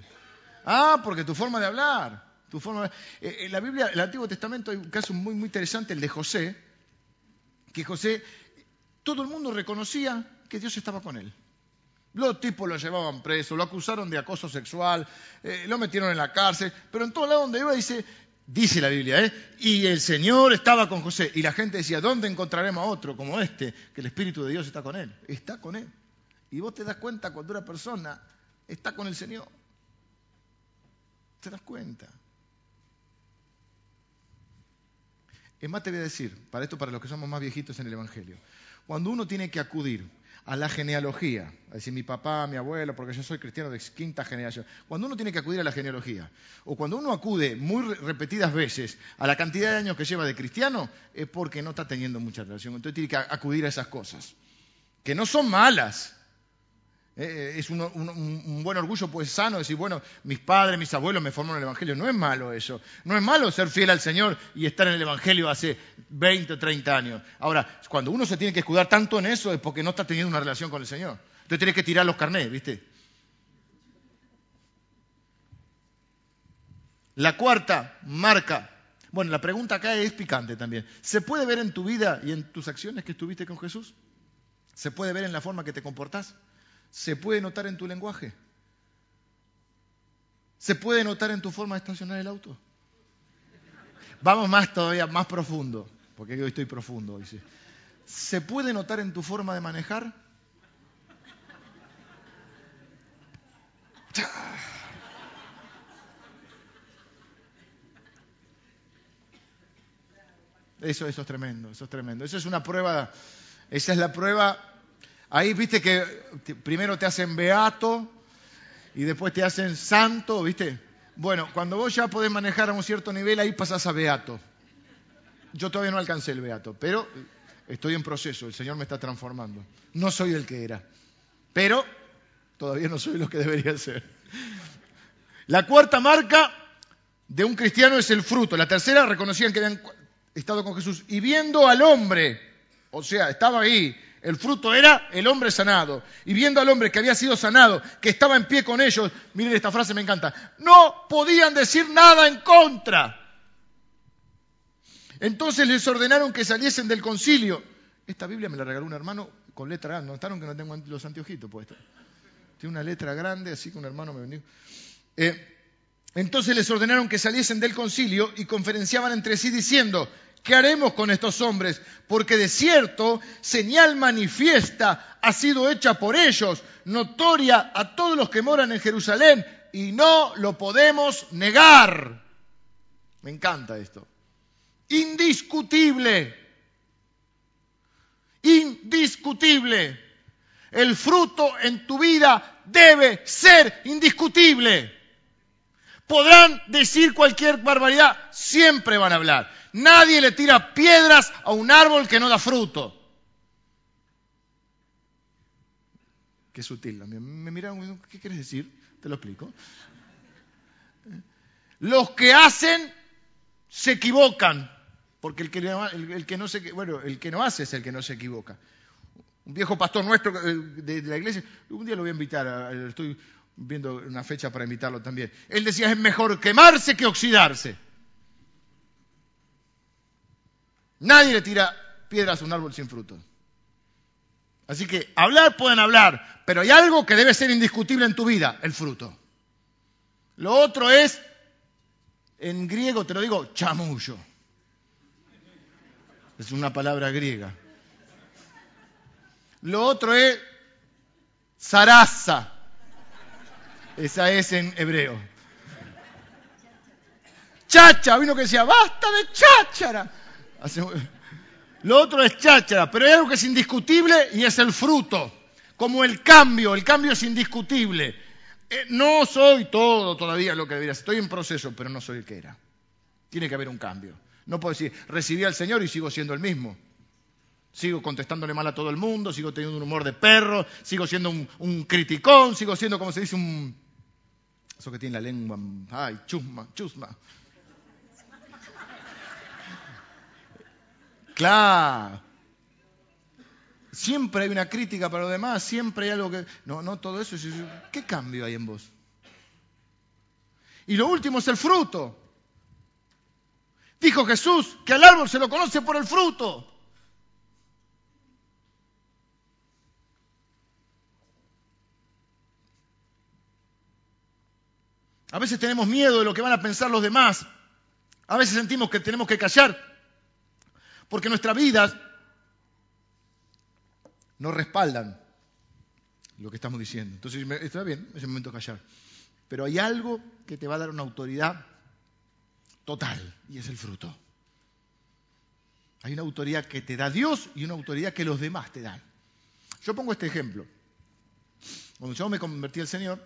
Ah, porque tu forma de hablar. Tu forma eh, en la Biblia, el Antiguo Testamento, hay un caso muy, muy interesante, el de José, que José, todo el mundo reconocía que Dios estaba con él. Los tipos lo llevaban preso, lo acusaron de acoso sexual, eh, lo metieron en la cárcel, pero en todo lado donde iba dice, dice la Biblia, ¿eh? Y el Señor estaba con José. Y la gente decía, ¿dónde encontraremos a otro como este? Que el Espíritu de Dios está con él. Está con él. Y vos te das cuenta cuando una persona está con el Señor. Te das cuenta. Es más, te voy a decir, para esto, para los que somos más viejitos en el Evangelio, cuando uno tiene que acudir a la genealogía, a decir mi papá, mi abuelo, porque yo soy cristiano de quinta generación, cuando uno tiene que acudir a la genealogía, o cuando uno acude muy repetidas veces a la cantidad de años que lleva de cristiano, es porque no está teniendo mucha relación. Entonces tiene que acudir a esas cosas, que no son malas, eh, es un, buen orgullo, pues sano, decir, bueno, mis padres, mis abuelos me formaron el Evangelio. No es malo eso. No es malo ser fiel al Señor y estar en el Evangelio hace 20 o 30 años. Ahora, cuando uno se tiene que escudar tanto en eso es porque no está teniendo una relación con el Señor. Entonces tiene que tirar los carnés, ¿viste? La cuarta marca. Bueno, la pregunta acá es picante también. ¿Se puede ver en tu vida y en tus acciones que estuviste con Jesús? ¿Se puede ver en la forma que te comportás? ¿Se puede notar en tu lenguaje? ¿Se puede notar en tu forma de estacionar el auto? Vamos más todavía, más profundo, porque yo estoy profundo hoy. ¿Se puede notar en tu forma de manejar? Eso, eso es tremendo, eso es tremendo. Eso es una prueba, esa es la prueba Ahí viste que primero te hacen beato y después te hacen santo, ¿viste? Bueno, cuando vos ya podés manejar a un cierto nivel, ahí pasás a beato. Yo todavía no alcancé el beato, pero estoy en proceso, el Señor me está transformando. No soy el que era, pero todavía no soy lo que debería ser. La cuarta marca de un cristiano es el fruto. La tercera reconocían que habían estado con Jesús. Y viendo al hombre, o sea, estaba ahí, el fruto era el hombre sanado. Y viendo al hombre que había sido sanado, que estaba en pie con ellos, miren esta frase, me encanta, no podían decir nada en contra. Entonces les ordenaron que saliesen del concilio. Esta Biblia me la regaló un hermano con letra grande. ¿Notaron que no tengo los anteojitos puestos? Tiene una letra grande, así que un hermano me vendió. Eh, entonces les ordenaron que saliesen del concilio y conferenciaban entre sí diciendo, ¿Qué haremos con estos hombres? Porque de cierto, señal manifiesta ha sido hecha por ellos, notoria a todos los que moran en Jerusalén, y no lo podemos negar. Me encanta esto. Indiscutible. Indiscutible. El fruto en tu vida debe ser indiscutible. Podrán decir cualquier barbaridad, siempre van a hablar. Nadie le tira piedras a un árbol que no da fruto. Qué sutil. Me miraron, ¿qué quieres decir? Te lo explico. Los que hacen se equivocan, porque el que, el, que no se, el que no hace es el que no se equivoca. Un viejo pastor nuestro eh, de, la iglesia, un día lo voy a invitar, estoy viendo una fecha para invitarlo también. Él decía, es mejor quemarse que oxidarse. Nadie le tira piedras a un árbol sin fruto. Así que hablar pueden hablar, pero hay algo que debe ser indiscutible en tu vida, el fruto. Lo otro es, en griego te lo digo, chamullo. Es una palabra griega. Lo otro es zaraza. Esa es en hebreo. Chacha, vino que decía, basta de cháchara. Lo otro es cháchara, pero hay algo que es indiscutible y es el fruto. Como el cambio, el cambio es indiscutible. Eh, no soy todo todavía lo que debería estoy en proceso, pero no soy el que era. Tiene que haber un cambio. No puedo decir, recibí al Señor y sigo siendo el mismo. Sigo contestándole mal a todo el mundo, sigo teniendo un humor de perro, sigo siendo un criticón, sigo siendo, como se dice, un, eso que tiene la lengua, ay, chusma, chusma. Claro. Siempre hay una crítica para los demás, siempre hay algo que... No, no todo eso. ¿Qué cambio hay en vos? Y lo último es el fruto. Dijo Jesús que al árbol se lo conoce por el fruto. A veces tenemos miedo de lo que van a pensar los demás. A veces sentimos que tenemos que callar. Porque nuestra vida no respaldan lo que estamos diciendo. Entonces, está bien, es el momento de callar. Pero hay algo que te va a dar una autoridad total y es el fruto. Hay una autoridad que te da Dios y una autoridad que los demás te dan. Yo pongo este ejemplo. Cuando yo me convertí al Señor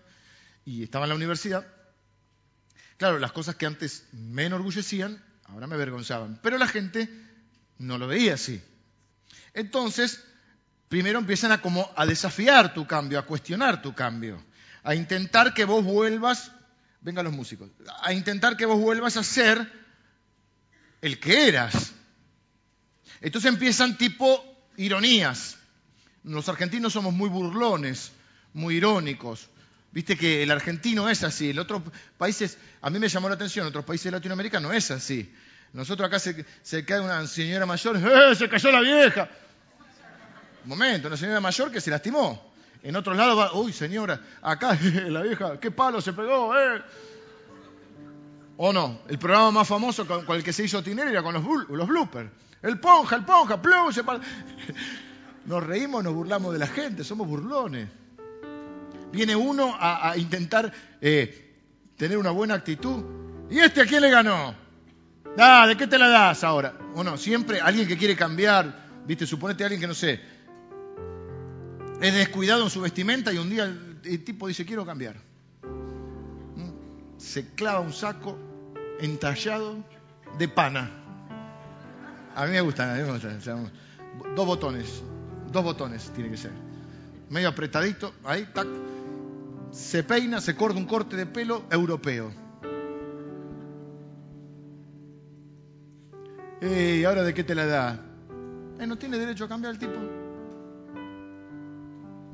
y estaba en la universidad, claro, las cosas que antes me enorgullecían, ahora me avergonzaban. Pero la gente no lo veía así. Entonces, primero empiezan a como a desafiar tu cambio, a cuestionar tu cambio, a intentar que vos vuelvas, vengan los músicos, a intentar que vos vuelvas a ser el que eras. Entonces empiezan tipo ironías. Los argentinos somos muy burlones, muy irónicos. Viste que el argentino es así, en otros países, a mí me llamó la atención, en otros países de Latinoamérica no es así. Nosotros acá se, se cae una señora mayor, ¡eh, se cayó la vieja! Un momento, una señora mayor que se lastimó. En otros lados va, uy señora, acá [laughs] la vieja, qué palo se pegó, ¿eh? ¿O no? El programa más famoso con, el que se hizo Tinelli era con los, los bloopers. El ponja, el ponja, plum, se [laughs] Nos reímos, nos burlamos de la gente, somos burlones. Viene uno a, intentar eh, tener una buena actitud. ¿Y este a quién le ganó? ¿de qué te la das ahora? O no, siempre alguien que quiere cambiar, viste, suponete alguien que no sé, es descuidado en su vestimenta y un día el, tipo dice, quiero cambiar. ¿Mm? Se clava un saco entallado de pana. A mí me gusta, a dos botones, dos botones tiene que ser. Medio apretadito, ahí, tac. Se peina, se corta un corte de pelo europeo. ¿Y ahora de qué te la da? Eh, no tiene derecho a cambiar el tipo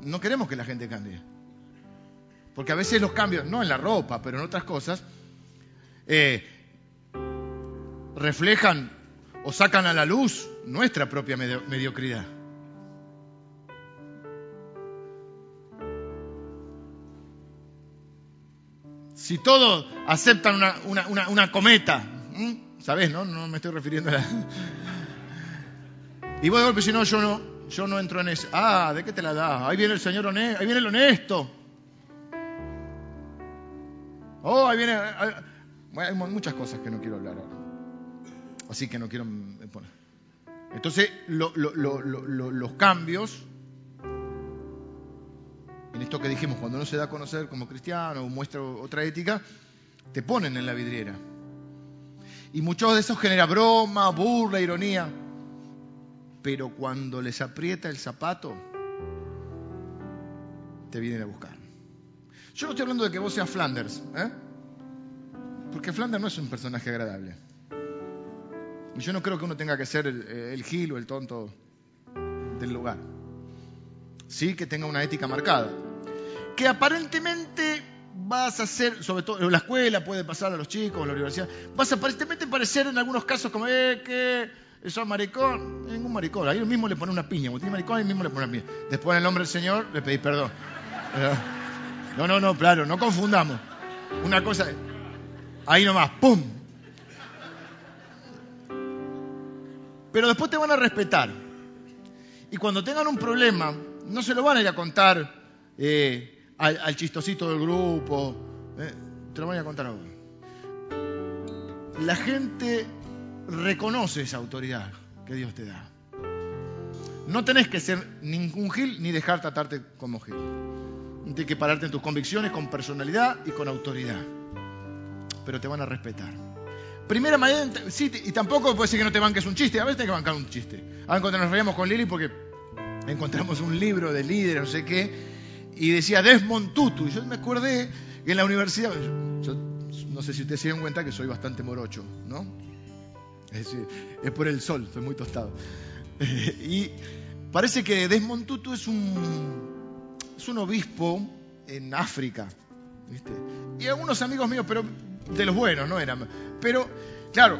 no queremos que la gente cambie. Porque a veces los cambios, no en la ropa, pero en otras cosas, eh, reflejan o sacan a la luz nuestra propia mediocridad. Si todos aceptan una, cometa, ¿sabes? No? no me estoy refiriendo a la... Y vos de golpe, si no, yo no, yo no entro en eso. Ah, ¿de qué te la da? Ahí viene el Señor honesto, ahí viene el honesto. Oh, ahí viene... hay muchas cosas que no quiero hablar ahora. Así que no quiero poner. Entonces, los cambios, en esto que dijimos, cuando uno se da a conocer como cristiano o muestra otra ética, te ponen en la vidriera. Y muchos de esos genera broma, burla, ironía pero cuando les aprieta el zapato, te vienen a buscar. Yo no estoy hablando de que vos seas Flanders, ¿eh? porque Flanders no es un personaje agradable. Y yo no creo que uno tenga que ser el gil o el tonto del lugar. Sí que tenga una ética marcada. Que aparentemente vas a ser, sobre todo en la escuela puede pasar a los chicos, en la universidad, vas a aparentemente parecer en algunos casos como eh, que eso es maricón, ningún maricón. Ahí mismo le pone una piña. Cuando tiene maricón, ahí mismo le pone una piña. Después, en el nombre del Señor, le pedí perdón. No, no, no, claro, no confundamos. Una cosa, ahí nomás, ¡pum! Pero después te van a respetar. Y cuando tengan un problema, no se lo van a ir a contar eh, al, chistosito del grupo. Eh, te lo van a contar a vos. La gente reconoce esa autoridad que Dios te da. No tenés que ser ningún gil ni dejar tratarte como gil. Tienes que pararte en tus convicciones con personalidad y con autoridad. Pero te van a respetar. Primera manera, sí, y tampoco puede ser que no te banques un chiste. A veces tienes que bancar un chiste. Ahora cuando nos reíamos con Lili porque encontramos un libro de líderes, no sé qué, y decía Desmond Tutu. Y yo me acordé que en la universidad, no sé si ustedes se dieron cuenta que soy bastante morocho, ¿no? Es, es por el sol, estoy muy tostado. [laughs] y parece que Desmond Tutu es un, es un obispo en África. Y algunos amigos míos, pero de los buenos, no eran. Pero, claro,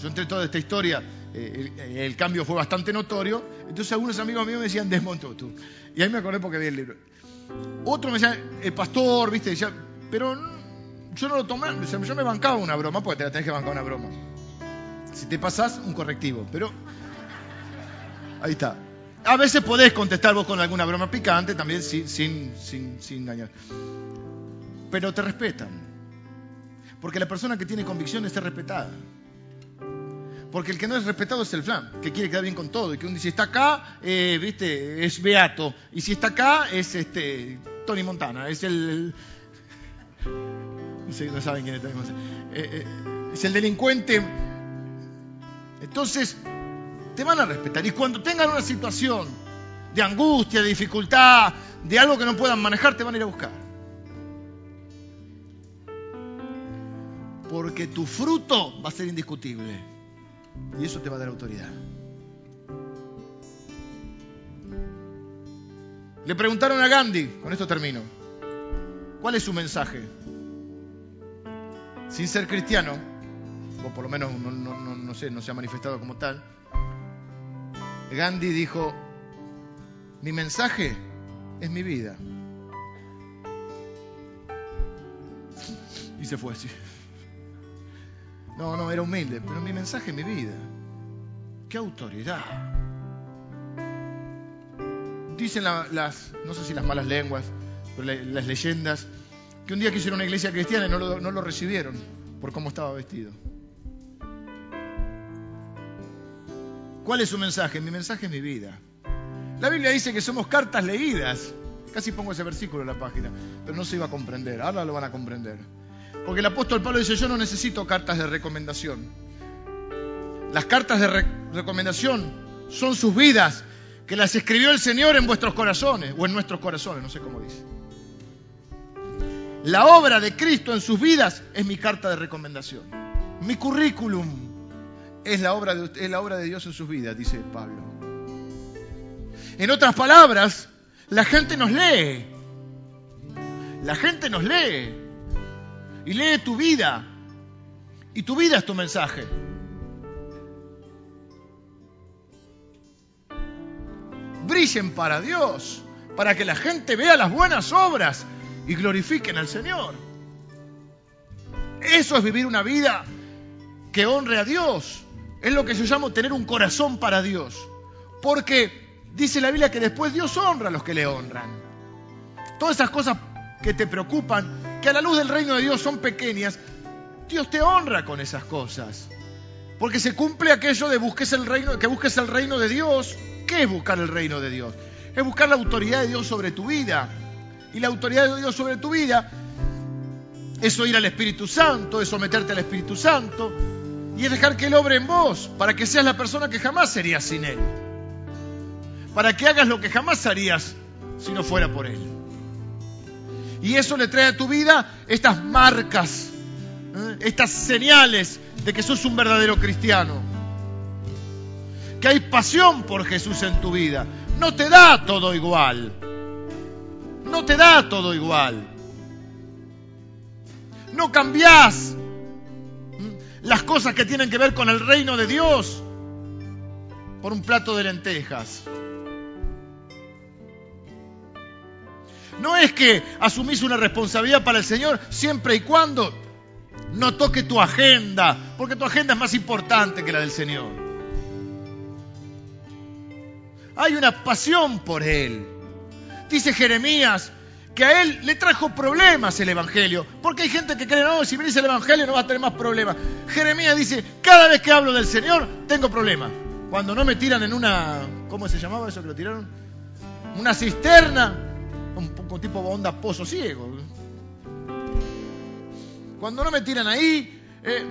yo entre toda esta historia, eh, el, cambio fue bastante notorio. Entonces algunos amigos míos me decían Desmond Tutu. Y ahí me acordé porque vi el libro. Otro me decía, el pastor, ¿viste? Decía, pero yo no lo tomé, yo me bancaba una broma, porque te la tenés que bancar una broma. Si te pasás, un correctivo, pero ahí está. A veces podés contestar vos con alguna broma picante también sin, sin, sin, sin engañar. Pero te respetan. Porque la persona que tiene convicción está respetada. Porque el que no es respetado es el flan, que quiere quedar bien con todo. Y que un si está acá, eh, viste, es Beato. Y si está acá, es este Tony Montana. Es el. no, [laughs] sé, no saben quién es Tony Montana. Eh, eh, es el delincuente. Entonces, te van a respetar. Y cuando tengan una situación de angustia, de dificultad, de algo que no puedan manejar, te van a ir a buscar. Porque tu fruto va a ser indiscutible. Y eso te va a dar autoridad. Le preguntaron a Gandhi, con esto termino, ¿cuál es su mensaje? Sin ser cristiano, o por lo menos no, se ha manifestado como tal, Gandhi dijo, mi mensaje es mi vida. Y se fue así. No, no, era humilde, pero mi mensaje mi vida. ¡Qué autoridad! Dicen las, no sé si las malas lenguas, pero las leyendas, que un día quisieron una iglesia cristiana y no lo, no lo recibieron por cómo estaba vestido. ¿Cuál es su mensaje? Mi mensaje es mi vida. La Biblia dice que somos cartas leídas. Casi pongo ese versículo en la página, pero no se iba a comprender. Ahora lo van a comprender. Porque el apóstol Pablo dice, yo no necesito cartas de recomendación. Las cartas de recomendación son sus vidas, que las escribió el Señor en vuestros corazones, o en nuestros corazones, no sé cómo dice. La obra de Cristo en sus vidas es mi carta de recomendación. Mi currículum es la obra de, es la obra de Dios en sus vidas, dice Pablo. En otras palabras, la gente nos lee. La gente nos lee y lee tu vida. Y tu vida es tu mensaje. Brillen para Dios, para que la gente vea las buenas obras y glorifiquen al Señor. Eso es vivir una vida que honre a Dios. Es lo que yo llamo tener un corazón para Dios. Porque dice la Biblia que después Dios honra a los que le honran. Todas esas cosas que te preocupan, que a la luz del reino de Dios son pequeñas, Dios te honra con esas cosas. Porque se cumple aquello de busques el reino, que busques el reino de Dios. ¿Qué es buscar el reino de Dios? Es buscar la autoridad de Dios sobre tu vida. Y la autoridad de Dios sobre tu vida es oír al Espíritu Santo, es someterte al Espíritu Santo y es dejar que Él obre en vos para que seas la persona que jamás serías sin Él. Para que hagas lo que jamás harías si no fuera por Él. Y eso le trae a tu vida estas marcas, ¿eh? estas señales de que sos un verdadero cristiano. Que hay pasión por Jesús en tu vida. No te da todo igual. No te da todo igual. No cambiás las cosas que tienen que ver con el reino de Dios por un plato de lentejas. No es que asumís una responsabilidad para el Señor siempre y cuando no toque tu agenda, porque tu agenda es más importante que la del Señor. Hay una pasión por Él. Dice Jeremías que a Él le trajo problemas el Evangelio, porque hay gente que cree, no, si venís el Evangelio no va a tener más problemas. Jeremías dice, cada vez que hablo del Señor tengo problemas. Cuando no me tiran en una, ¿cómo se llamaba eso que lo tiraron? Una cisterna, poco tipo onda pozo ciego. Cuando no me tiran ahí, eh,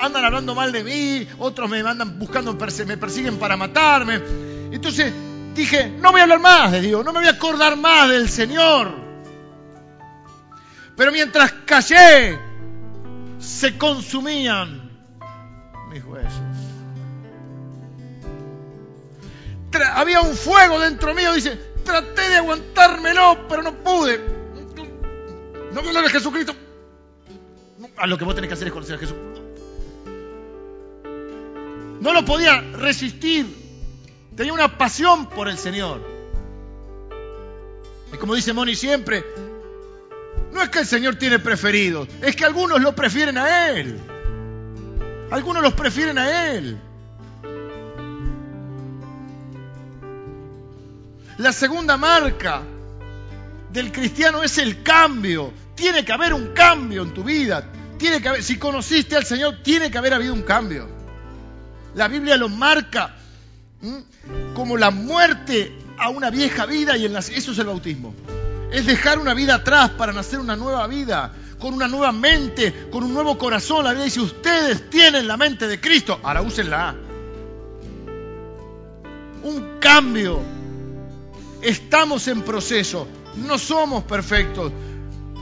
andan hablando mal de mí, otros me andan buscando, me persiguen para matarme. Entonces dije, no voy a hablar más de Dios, no me voy a acordar más del Señor. Pero mientras callé, se consumían mis huesos. había un fuego dentro mío, dice, traté de aguantármelo, pero no pude. No me de Jesucristo. A lo que vos tenés que hacer es conocer a Jesús. No lo podía resistir. Tenía una pasión por el Señor. Y como dice Moni siempre, No es que el Señor tiene preferidos, es que algunos lo prefieren a Él. Algunos los prefieren a Él. La segunda marca del cristiano es el cambio. Tiene que haber un cambio en tu vida. Tiene que haber, si conociste al Señor, tiene que haber habido un cambio. La Biblia lo marca como la muerte a una vieja vida y eso es el bautismo. Es dejar una vida atrás para nacer una nueva vida, con una nueva mente, con un nuevo corazón. La Biblia dice, ustedes tienen la mente de Cristo, ahora úsenla. Un cambio. Estamos en proceso, no somos perfectos.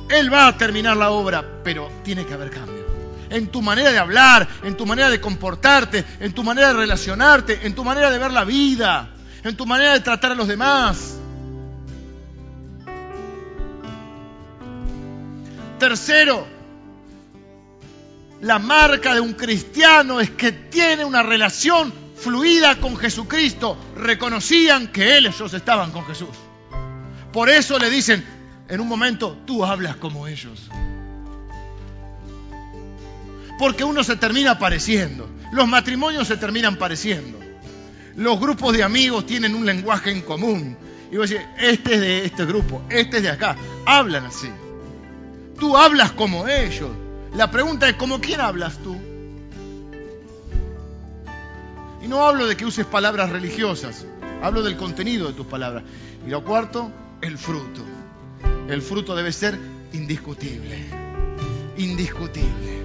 Él va a terminar la obra, pero tiene que haber cambio. En tu manera de hablar, en tu manera de comportarte, en tu manera de relacionarte, en tu manera de ver la vida, en tu manera de tratar a los demás. Tercero, la marca de un cristiano es que tiene una relación fluida con Jesucristo. Reconocían que ellos estaban con Jesús. Por eso le dicen, en un momento, tú hablas como ellos. Porque uno se termina pareciendo. Los matrimonios se terminan pareciendo. Los grupos de amigos tienen un lenguaje en común. Y vos decís, este es de este grupo, este es de acá. Hablan así. Tú hablas como ellos. La pregunta es, ¿cómo quién hablas tú? Y no hablo de que uses palabras religiosas, hablo del contenido de tus palabras. Y lo cuarto, el fruto. El fruto debe ser indiscutible. Indiscutible.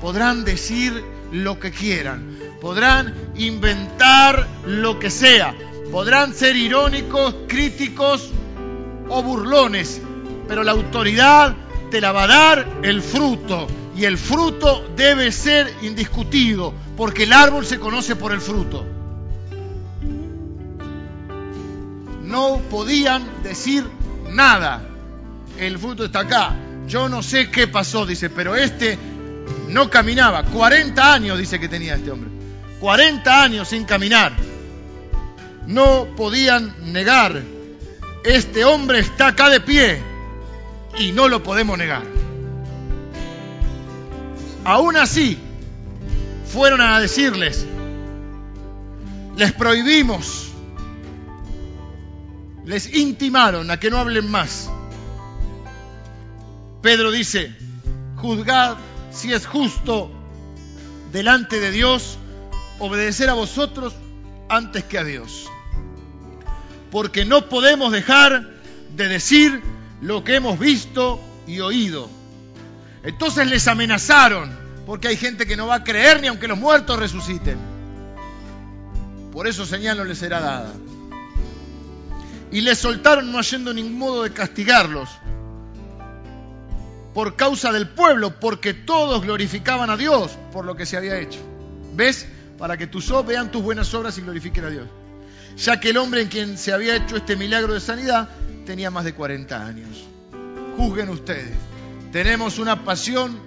Podrán decir lo que quieran, podrán inventar lo que sea, podrán ser irónicos, críticos o burlones, pero la autoridad te la va a dar el fruto. Y el fruto debe ser indiscutido, porque el árbol se conoce por el fruto. No podían decir nada. El fruto está acá. Yo no sé qué pasó, dice, pero este no caminaba. 40 años dice que tenía este hombre. 40 años sin caminar. No podían negar. Este hombre está acá de pie y no lo podemos negar. Aún así, fueron a decirles, les prohibimos, les intimaron a que no hablen más. Pedro dice, juzgad si es justo delante de Dios obedecer a vosotros antes que a Dios. Porque no podemos dejar de decir lo que hemos visto y oído. Entonces les amenazaron, porque hay gente que no va a creer ni aunque los muertos resuciten. Por eso señal no les será dada. Y les soltaron no haciendo ningún modo de castigarlos por causa del pueblo, porque todos glorificaban a Dios por lo que se había hecho. ¿Ves? Para que tus ojos vean tus buenas obras y glorifiquen a Dios. Ya que el hombre en quien se había hecho este milagro de sanidad tenía más de 40 años. Juzguen ustedes. Tenemos una pasión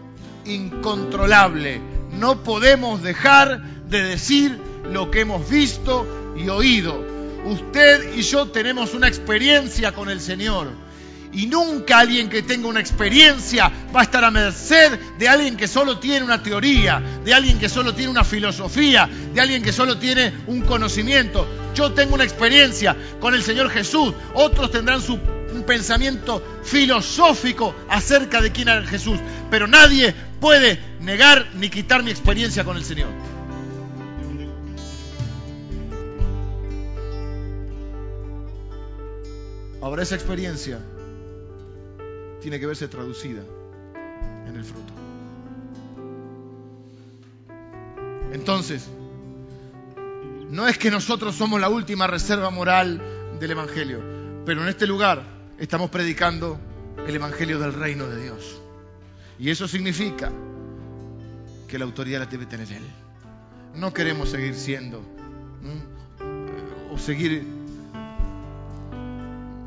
incontrolable. No podemos dejar de decir lo que hemos visto y oído. Usted y yo tenemos una experiencia con el Señor y nunca alguien que tenga una experiencia va a estar a merced de alguien que solo tiene una teoría, de alguien que solo tiene una filosofía, de alguien que solo tiene un conocimiento. Yo tengo una experiencia con el Señor Jesús, otros tendrán su un pensamiento filosófico acerca de quién era Jesús, pero nadie puede negar ni quitar mi experiencia con el Señor. Ahora esa experiencia tiene que verse traducida en el fruto. Entonces, no es que nosotros somos la última reserva moral del Evangelio, pero en este lugar estamos predicando el Evangelio del reino de Dios. Y eso significa que la autoridad la debe tener Él. No queremos seguir siendo o seguir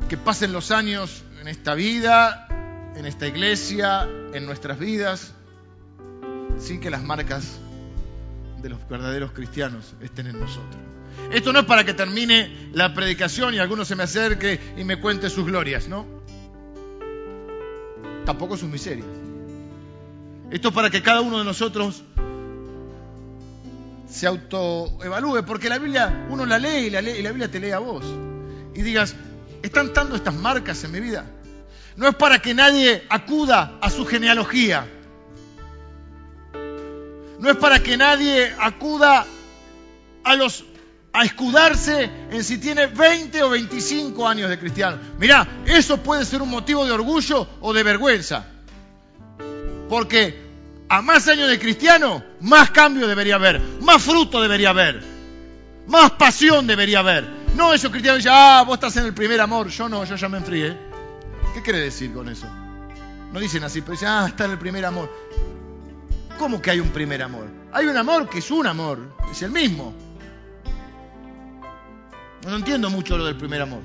que pasen los años en esta vida en esta iglesia, en nuestras vidas, sin que las marcas de los verdaderos cristianos estén en nosotros. Esto no es para que termine la predicación y alguno se me acerque y me cuente sus glorias, ¿no? tampoco sus miserias. Esto es para que cada uno de nosotros se autoevalúe, porque la Biblia uno la lee y la, lee, y la Biblia te lee a vos. Y digas, ¿están dando estas marcas en mi vida? No es para que nadie acuda a su genealogía. No es para que nadie acuda a los a escudarse en si tiene 20 o 25 años de cristiano. Mirá, eso puede ser un motivo de orgullo o de vergüenza. Porque a más años de cristiano, más cambio debería haber, más fruto debería haber, más pasión debería haber. No esos cristianos dicen, ah, vos estás en el primer amor, yo no, yo ya me enfrié. ¿Qué quiere decir con eso? No dicen así, pero dicen, ah, está en el primer amor. ¿Cómo que hay un primer amor? Hay un amor que es un amor, es el mismo. No entiendo mucho lo del primer amor.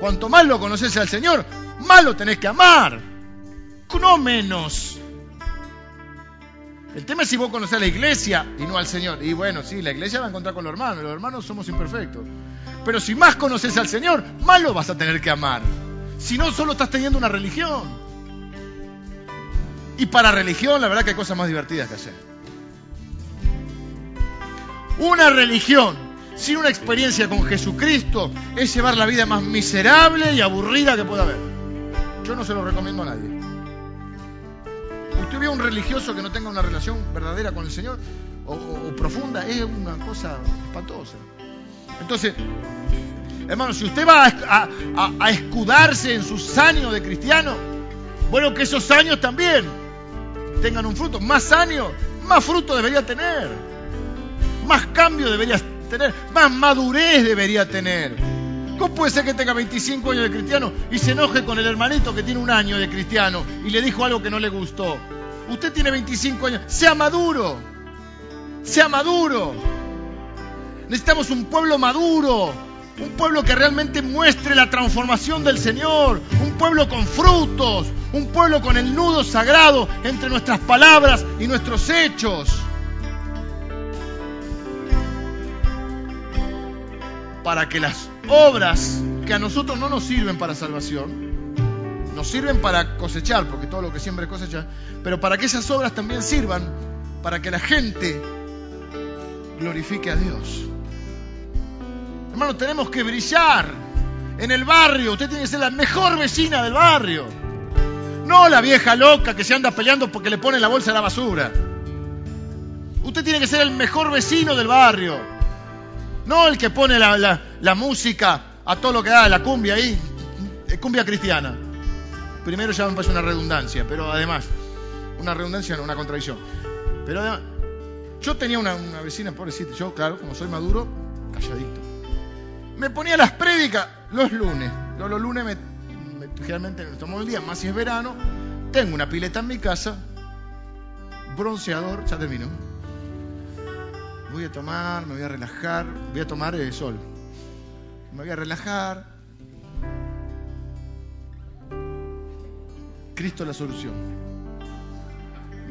Cuanto más lo conoces al Señor, más lo tenés que amar. No menos. El tema es si vos conocés a la iglesia y no al Señor. Y bueno, sí, la iglesia va a encontrar con los hermanos. Los hermanos somos imperfectos. Pero si más conoces al Señor, más lo vas a tener que amar. Si no, solo estás teniendo una religión. Y para religión, la verdad que hay cosas más divertidas que hacer. Una religión sin una experiencia con Jesucristo es llevar la vida más miserable y aburrida que pueda haber. Yo no se lo recomiendo a nadie. Usted ve un religioso que no tenga una relación verdadera con el Señor o, profunda, es una cosa espantosa. Entonces, hermano, si usted va a, a escudarse en sus años de cristiano, bueno, que esos años también tengan un fruto. Más años, más fruto debería tener más cambio deberías tener, más madurez debería tener. ¿Cómo puede ser que tenga 25 años de cristiano y se enoje con el hermanito que tiene un año de cristiano y le dijo algo que no le gustó? Usted tiene 25 años, sea maduro, sea maduro. Necesitamos un pueblo maduro, un pueblo que realmente muestre la transformación del Señor, un pueblo con frutos, un pueblo con el nudo sagrado entre nuestras palabras y nuestros hechos. para que las obras que a nosotros no nos sirven para salvación, nos sirven para cosechar, porque todo lo que siempre cosecha, pero para que esas obras también sirvan para que la gente glorifique a Dios. Hermano, tenemos que brillar en el barrio. Usted tiene que ser la mejor vecina del barrio. No la vieja loca que se anda peleando porque le pone la bolsa a la basura. Usted tiene que ser el mejor vecino del barrio. No el que pone la, música a todo lo que da, la cumbia ahí, eh, cumbia cristiana. Primero ya me parece una redundancia, pero además, una redundancia no, una contradicción. Pero además, yo tenía una, vecina, pobrecita, yo, claro, como soy maduro, calladito. Me ponía las prédicas los lunes. Los lunes me, generalmente me tomo el día, más si es verano. Tengo una pileta en mi casa, bronceador, ya termino voy a tomar, me voy a relajar, voy a tomar el sol. Me voy a relajar. Cristo la solución.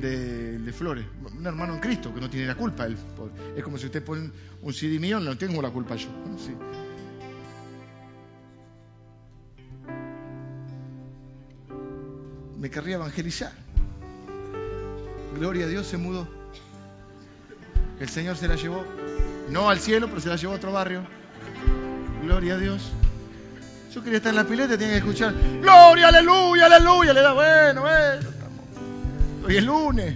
De, Flores, un hermano en Cristo que no tiene la culpa. Él, es como si usted pone un CD mío, no tengo la culpa yo. Me querría evangelizar. Gloria a Dios se mudó. El Señor se la llevó, no al cielo, pero se la llevó a otro barrio. Gloria a Dios. Yo quería estar en la pileta, tenía que escuchar, Gloria, aleluya, aleluya. Le da, bueno, bueno, Hoy es lunes.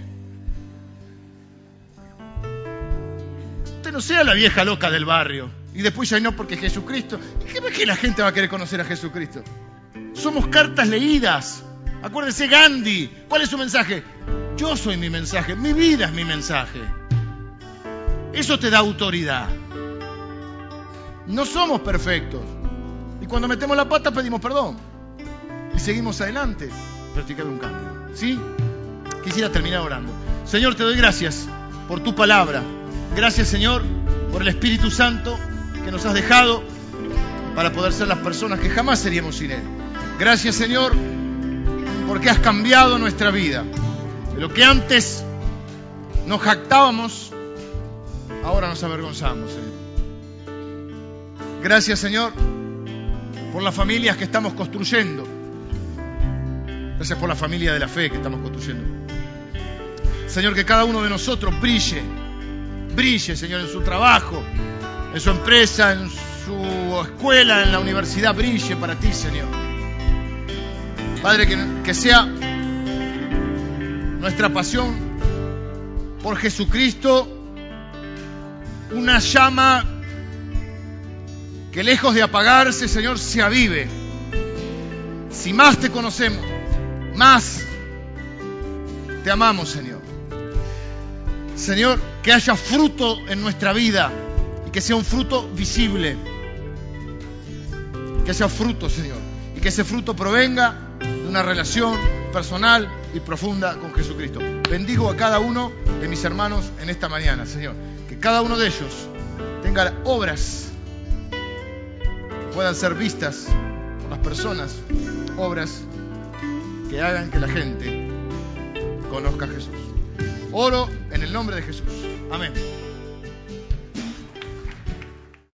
Usted no sea la vieja loca del barrio. Y después ya no, porque Jesucristo. ¿Qué que la gente va a querer conocer a Jesucristo? Somos cartas leídas. Acuérdese Gandhi. ¿Cuál es su mensaje? Yo soy mi mensaje. Mi vida es mi mensaje. Eso te da autoridad. No somos perfectos. Y cuando metemos la pata pedimos perdón. Y seguimos adelante. Practicar un cambio. ¿Sí? Quisiera terminar orando. Señor, te doy gracias por tu palabra. Gracias, Señor, por el Espíritu Santo que nos has dejado para poder ser las personas que jamás seríamos sin Él. Gracias, Señor, porque has cambiado nuestra vida. De lo que antes nos jactábamos, ahora nos avergonzamos, Señor. Gracias, Señor, por las familias que estamos construyendo. Gracias por la familia de la fe que estamos construyendo. Señor, que cada uno de nosotros brille, brille, Señor, en su trabajo, en su empresa, en su escuela, en la universidad, brille para ti, Señor. Padre, que, que sea nuestra pasión por Jesucristo una llama que lejos de apagarse, Señor, se avive. Si más te conocemos, más te amamos, Señor. Señor, que haya fruto en nuestra vida y que sea un fruto visible. Que haya fruto, Señor. Y que ese fruto provenga de una relación personal y profunda con Jesucristo. Bendigo a cada uno de mis hermanos en esta mañana, Señor. Que cada uno de ellos tenga obras puedan ser vistas por las personas, obras que hagan que la gente conozca a Jesús. Oro en el nombre de Jesús. Amén.